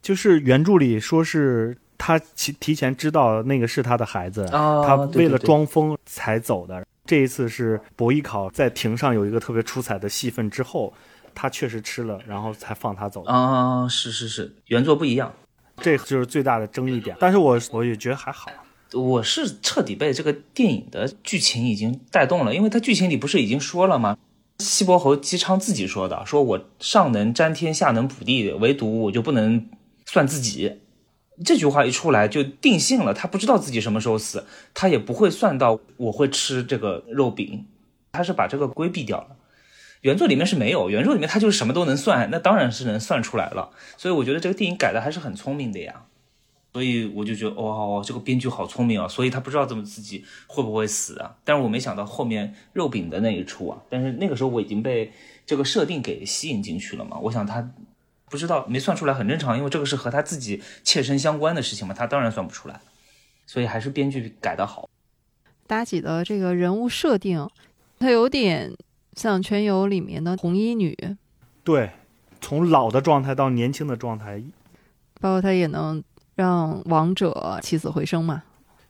就是原著里说是他提提前知道那个是他的孩子，他为了装疯才走的。这一次是伯邑考在庭上有一个特别出彩的戏份之后，他确实吃了，然后才放他走。啊，是是是，原作不一样，这就是最大的争议点。但是我我也觉得还好。我是彻底被这个电影的剧情已经带动了，因为它剧情里不是已经说了吗？西伯侯姬昌自己说的，说我上能沾天，下能补地，唯独我就不能算自己。这句话一出来就定性了，他不知道自己什么时候死，他也不会算到我会吃这个肉饼，他是把这个规避掉了。原作里面是没有，原作里面他就是什么都能算，那当然是能算出来了。所以我觉得这个电影改的还是很聪明的呀。所以我就觉得，哇，这个编剧好聪明啊！所以他不知道怎么自己会不会死啊。但是我没想到后面肉饼的那一出啊。但是那个时候我已经被这个设定给吸引进去了嘛。我想他不知道没算出来很正常，因为这个是和他自己切身相关的事情嘛，他当然算不出来。所以还是编剧改的好。妲己的这个人物设定，她有点像《全游》里面的红衣女。对，从老的状态到年轻的状态，包括她也能。让王者起死回生嘛？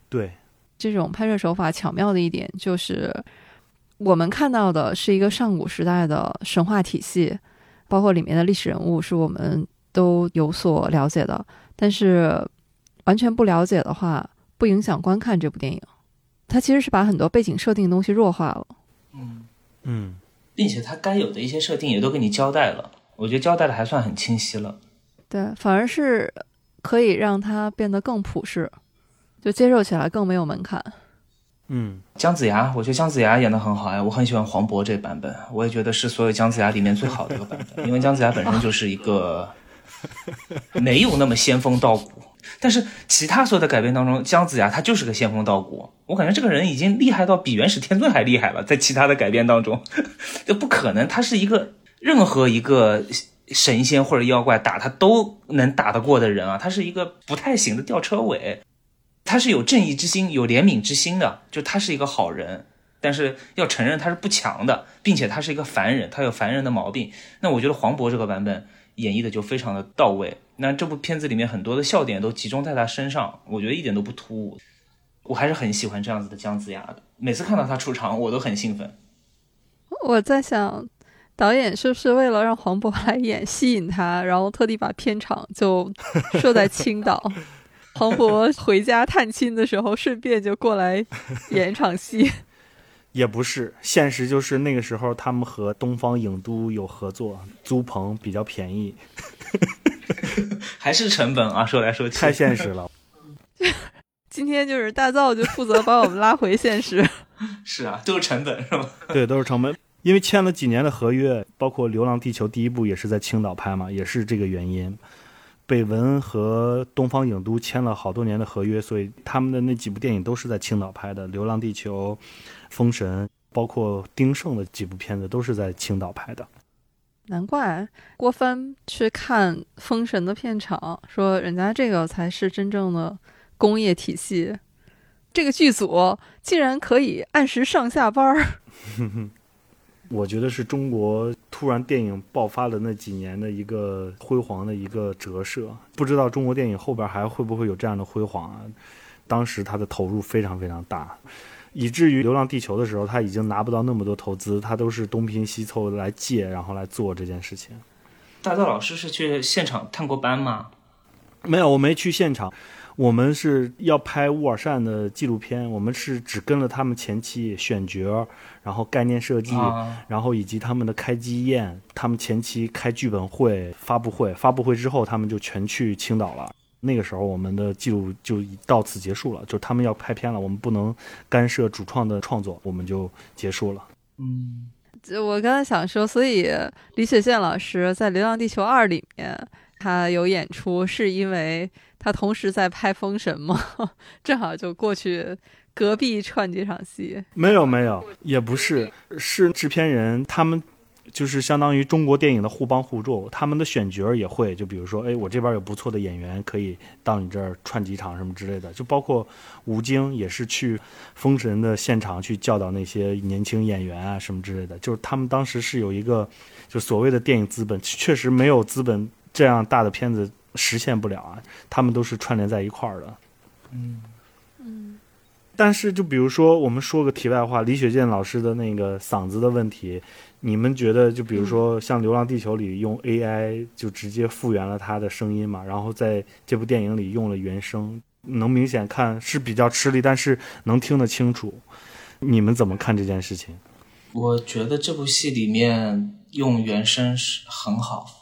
对，这种拍摄手法巧妙的一点就是，我们看到的是一个上古时代的神话体系，包括里面的历史人物是我们都有所了解的。但是完全不了解的话，不影响观看这部电影。它其实是把很多背景设定的东西弱化了。嗯嗯，并且它该有的一些设定也都给你交代了，我觉得交代的还算很清晰了。对，反而是。可以让它变得更普世，就接受起来更没有门槛。嗯，姜子牙，我觉得姜子牙演的很好呀，我很喜欢黄渤这版本，我也觉得是所有姜子牙里面最好的一个版本，<laughs> 因为姜子牙本身就是一个没有那么仙风道骨，但是其他所有的改编当中，姜子牙他就是个仙风道骨，我感觉这个人已经厉害到比元始天尊还厉害了，在其他的改编当中，<laughs> 这不可能，他是一个任何一个。神仙或者妖怪打他都能打得过的人啊，他是一个不太行的吊车尾，他是有正义之心、有怜悯之心的，就他是一个好人，但是要承认他是不强的，并且他是一个凡人，他有凡人的毛病。那我觉得黄渤这个版本演绎的就非常的到位，那这部片子里面很多的笑点都集中在他身上，我觉得一点都不突兀，我还是很喜欢这样子的姜子牙的，每次看到他出场我都很兴奋。我在想。导演是不是为了让黄渤来演吸引他，<laughs> 然后特地把片场就设在青岛？<laughs> 黄渤回家探亲的时候，顺便就过来演一场戏？<laughs> 也不是，现实就是那个时候他们和东方影都有合作，租棚比较便宜。<laughs> 还是成本啊，说来说去太现实了。<laughs> 今天就是大造就负责把我们拉回现实。是啊，都是成本是吧？对，都是成本。因为签了几年的合约，包括《流浪地球》第一部也是在青岛拍嘛，也是这个原因。北文和东方影都签了好多年的合约，所以他们的那几部电影都是在青岛拍的，《流浪地球》、《封神》，包括丁晟的几部片子都是在青岛拍的。难怪郭帆去看《封神》的片场，说人家这个才是真正的工业体系，这个剧组竟然可以按时上下班儿。<laughs> 我觉得是中国突然电影爆发的那几年的一个辉煌的一个折射，不知道中国电影后边还会不会有这样的辉煌啊？当时他的投入非常非常大，以至于《流浪地球》的时候他已经拿不到那么多投资，他都是东拼西凑来借，然后来做这件事情。大道老师是去现场探过班吗？没有，我没去现场。我们是要拍乌尔善的纪录片，我们是只跟了他们前期选角，然后概念设计，然后以及他们的开机宴，他们前期开剧本会、发布会，发布会之后他们就全去青岛了。那个时候我们的记录就到此结束了，就他们要拍片了，我们不能干涉主创的创作，我们就结束了。嗯，我刚才想说，所以李雪健老师在《流浪地球二》里面他有演出，是因为。他同时在拍《封神》吗？<laughs> 正好就过去隔壁串几场戏。没有没有，也不是，是制片人他们就是相当于中国电影的互帮互助，他们的选角也会，就比如说，哎，我这边有不错的演员可以到你这儿串几场什么之类的，就包括吴京也是去《封神》的现场去教导那些年轻演员啊什么之类的，就是他们当时是有一个就所谓的电影资本，确实没有资本这样大的片子。实现不了啊！他们都是串联在一块儿的。嗯嗯，但是就比如说，我们说个题外话，李雪健老师的那个嗓子的问题，你们觉得就比如说像《流浪地球》里用 AI 就直接复原了他的声音嘛，然后在这部电影里用了原声，能明显看是比较吃力，但是能听得清楚。你们怎么看这件事情？我觉得这部戏里面用原声是很好。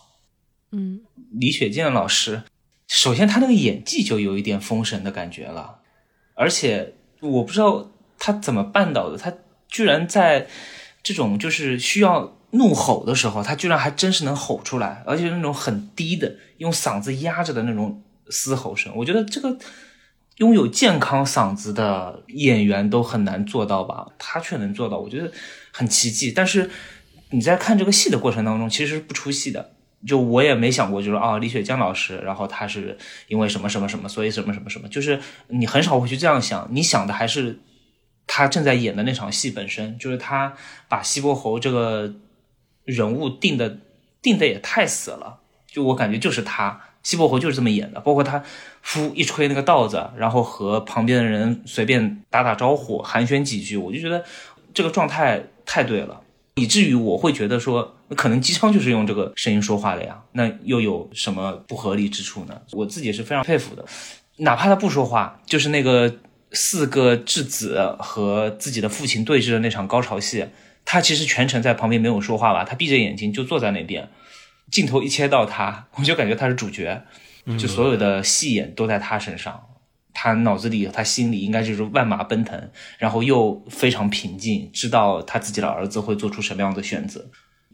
嗯，李雪健老师，首先他那个演技就有一点封神的感觉了，而且。我不知道他怎么办到的，他居然在这种就是需要怒吼的时候，他居然还真是能吼出来，而且那种很低的，用嗓子压着的那种嘶吼声。我觉得这个拥有健康嗓子的演员都很难做到吧，他却能做到，我觉得很奇迹。但是你在看这个戏的过程当中，其实是不出戏的。就我也没想过，就是啊，李雪江老师，然后他是因为什么什么什么，所以什么什么什么，就是你很少会去这样想，你想的还是他正在演的那场戏本身，就是他把西伯侯这个人物定的定的也太死了，就我感觉就是他，西伯侯就是这么演的，包括他呼一吹那个道子，然后和旁边的人随便打打招呼，寒暄几句，我就觉得这个状态太对了。以至于我会觉得说，那可能机枪就是用这个声音说话的呀，那又有什么不合理之处呢？我自己是非常佩服的，哪怕他不说话，就是那个四个质子和自己的父亲对峙的那场高潮戏，他其实全程在旁边没有说话吧，他闭着眼睛就坐在那边，镜头一切到他，我就感觉他是主角，就所有的戏眼都在他身上。他脑子里，他心里应该就是万马奔腾，然后又非常平静，知道他自己的儿子会做出什么样的选择。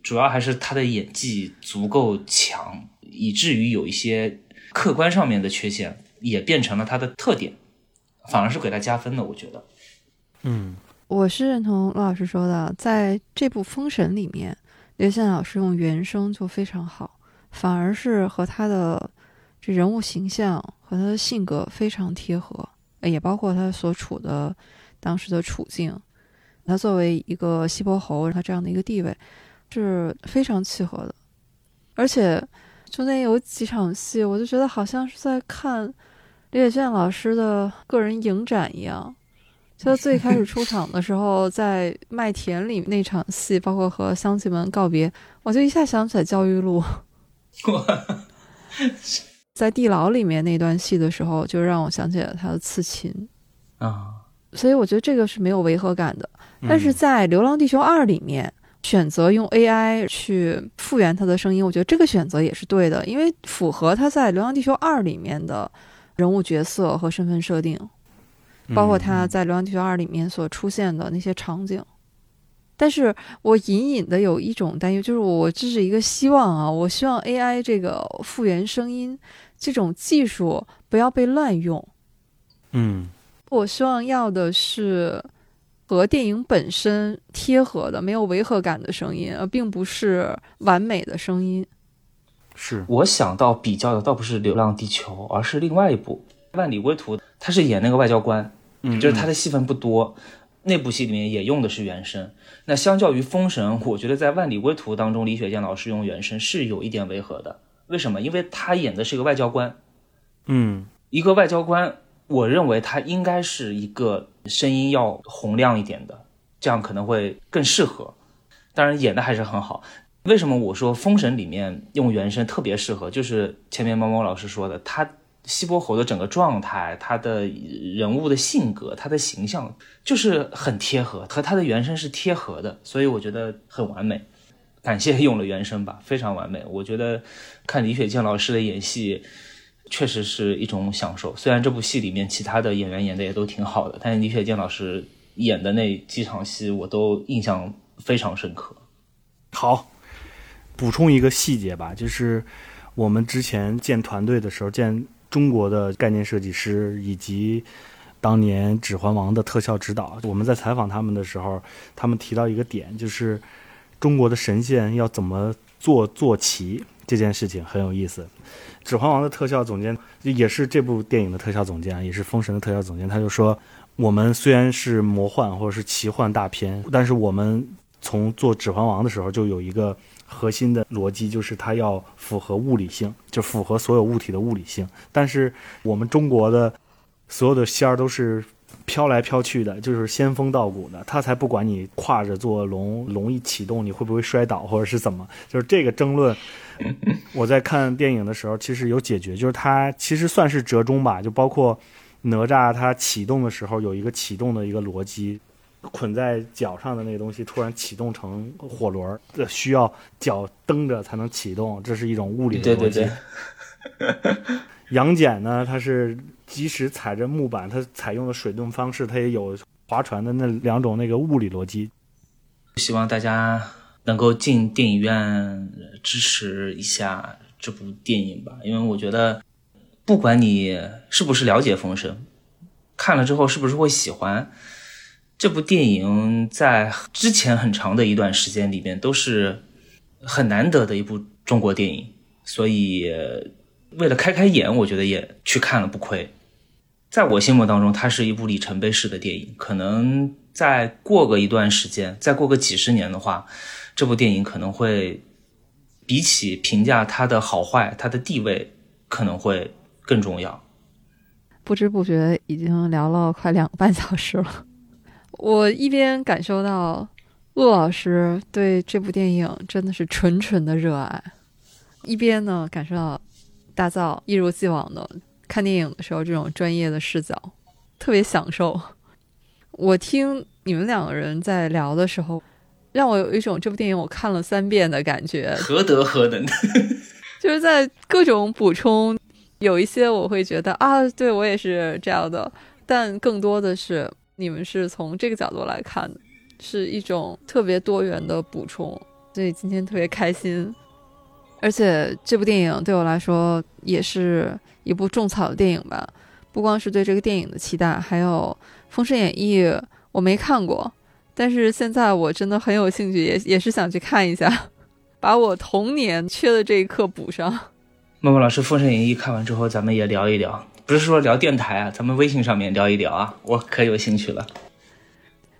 主要还是他的演技足够强，以至于有一些客观上面的缺陷也变成了他的特点，反而是给他加分的。我觉得，嗯，我是认同陆老师说的，在这部《封神》里面，刘宪老师用原声就非常好，反而是和他的这人物形象。和他的性格非常贴合，也包括他所处的当时的处境。他作为一个西伯侯，他这样的一个地位是非常契合的。而且中间有几场戏，我就觉得好像是在看李雪健老师的个人影展一样。就他最开始出场的时候，在麦田里那场戏，包括和乡亲们告别，我就一下想起来焦裕禄。在地牢里面那段戏的时候，就让我想起了他的刺秦啊，所以我觉得这个是没有违和感的。但是在《流浪地球二》里面，选择用 AI 去复原他的声音，我觉得这个选择也是对的，因为符合他在《流浪地球二》里面的人物角色和身份设定，包括他在《流浪地球二》里面所出现的那些场景。但是我隐隐的有一种担忧，就是我这是一个希望啊，我希望 AI 这个复原声音。这种技术不要被滥用。嗯，我希望要的是和电影本身贴合的、没有违和感的声音，而并不是完美的声音。是我想到比较的倒不是《流浪地球》，而是另外一部《万里归途》，他是演那个外交官，嗯，就是他的戏份不多。那部戏里面也用的是原声。那相较于《封神》，我觉得在《万里归途》当中，李雪健老师用原声是有一点违和的。为什么？因为他演的是一个外交官，嗯，一个外交官，我认为他应该是一个声音要洪亮一点的，这样可能会更适合。当然，演的还是很好。为什么我说《封神》里面用原声特别适合？就是前面猫猫老师说的，他西伯侯的整个状态，他的人物的性格，他的形象就是很贴合，和他的原声是贴合的，所以我觉得很完美。感谢用了原声吧，非常完美。我觉得看李雪健老师的演戏，确实是一种享受。虽然这部戏里面其他的演员演的也都挺好的，但是李雪健老师演的那几场戏，我都印象非常深刻。好，补充一个细节吧，就是我们之前建团队的时候，建中国的概念设计师以及当年《指环王》的特效指导，我们在采访他们的时候，他们提到一个点，就是。中国的神仙要怎么做坐骑这件事情很有意思。《指环王》的特效总监也是这部电影的特效总监，也是《封神》的特效总监。他就说：“我们虽然是魔幻或者是奇幻大片，但是我们从做《指环王》的时候就有一个核心的逻辑，就是它要符合物理性，就符合所有物体的物理性。但是我们中国的所有的仙儿都是飘来飘去的，就是仙风道骨的，他才不管你跨着坐龙，龙一启动你会不会摔倒或者是怎么，就是这个争论。<laughs> 我在看电影的时候，其实有解决，就是它其实算是折中吧，就包括哪吒它启动的时候有一个启动的一个逻辑，捆在脚上的那个东西突然启动成火轮，需要脚蹬着才能启动，这是一种物理的逻辑。对对对。杨戬呢，他是即使踩着木板，他采用的水遁方式，他也有划船的那两种那个物理逻辑。希望大家能够进电影院支持一下这部电影吧，因为我觉得，不管你是不是了解封神，看了之后是不是会喜欢这部电影，在之前很长的一段时间里面都是很难得的一部中国电影，所以。为了开开眼，我觉得也去看了不亏。在我心目当中，它是一部里程碑式的电影。可能再过个一段时间，再过个几十年的话，这部电影可能会比起评价它的好坏，它的地位可能会更重要。不知不觉已经聊了快两个半小时了。<laughs> 我一边感受到陆老师对这部电影真的是纯纯的热爱，一边呢感受到。大造一如既往的看电影的时候，这种专业的视角特别享受。我听你们两个人在聊的时候，让我有一种这部电影我看了三遍的感觉。何德何能？<laughs> 就是在各种补充，有一些我会觉得啊，对我也是这样的，但更多的是你们是从这个角度来看的，是一种特别多元的补充。所以今天特别开心。而且这部电影对我来说也是一部种草的电影吧，不光是对这个电影的期待，还有《封神演义》我没看过，但是现在我真的很有兴趣，也也是想去看一下，把我童年缺的这一课补上。默默老师，《封神演义》看完之后，咱们也聊一聊，不是说聊电台啊，咱们微信上面聊一聊啊，我可有兴趣了。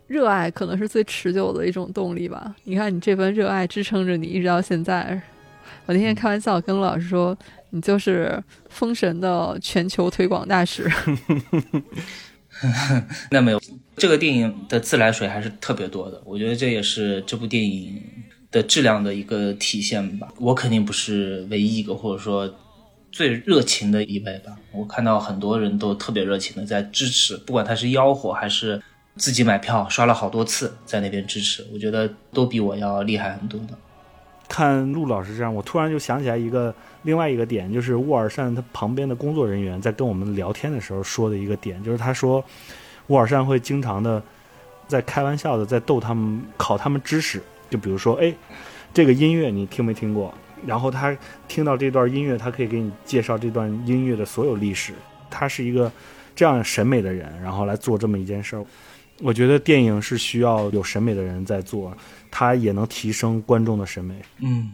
热爱可能是最持久的一种动力吧，你看你这份热爱支撑着你一直到现在。我那天开玩笑跟陆老师说：“你就是封神的全球推广大使。<laughs> ”那没有，这个电影的自来水还是特别多的。我觉得这也是这部电影的质量的一个体现吧。我肯定不是唯一一个，或者说最热情的一位吧。我看到很多人都特别热情的在支持，不管他是吆喝还是自己买票刷了好多次在那边支持，我觉得都比我要厉害很多的。看陆老师这样，我突然就想起来一个另外一个点，就是沃尔善他旁边的工作人员在跟我们聊天的时候说的一个点，就是他说沃尔善会经常的在开玩笑的在逗他们考他们知识，就比如说，哎，这个音乐你听没听过？然后他听到这段音乐，他可以给你介绍这段音乐的所有历史。他是一个这样审美的人，然后来做这么一件事儿。我觉得电影是需要有审美的人在做。它也能提升观众的审美，嗯，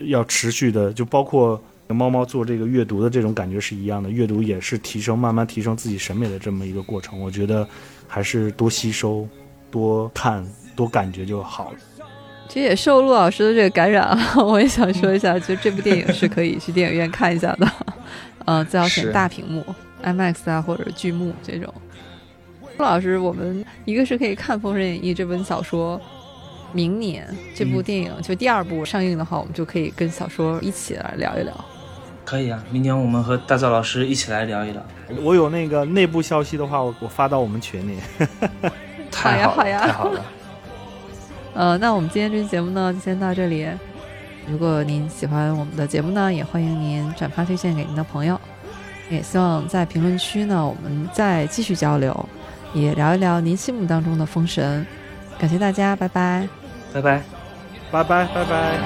要持续的，就包括猫猫做这个阅读的这种感觉是一样的，阅读也是提升，慢慢提升自己审美的这么一个过程。我觉得还是多吸收、多看、多感觉就好了。其实也受陆老师的这个感染啊，我也想说一下，就这部电影是可以去电影院看一下的，嗯，<laughs> 最好选大屏幕，IMAX 啊或者巨幕这种。陆老师，我们一个是可以看《封神演义》这本小说。明年这部电影就第二部上映的话，我们就可以跟小说一起来聊一聊。可以啊，明年我们和大赵老师一起来聊一聊。我有那个内部消息的话，我我发到我们群里。<laughs> 好呀，好呀，太好了。<laughs> 呃，那我们今天这期节目呢，就先到这里。如果您喜欢我们的节目呢，也欢迎您转发推荐给您的朋友。也希望在评论区呢，我们再继续交流，也聊一聊您心目当中的封神。感谢大家，拜拜。拜拜。拜拜拜拜。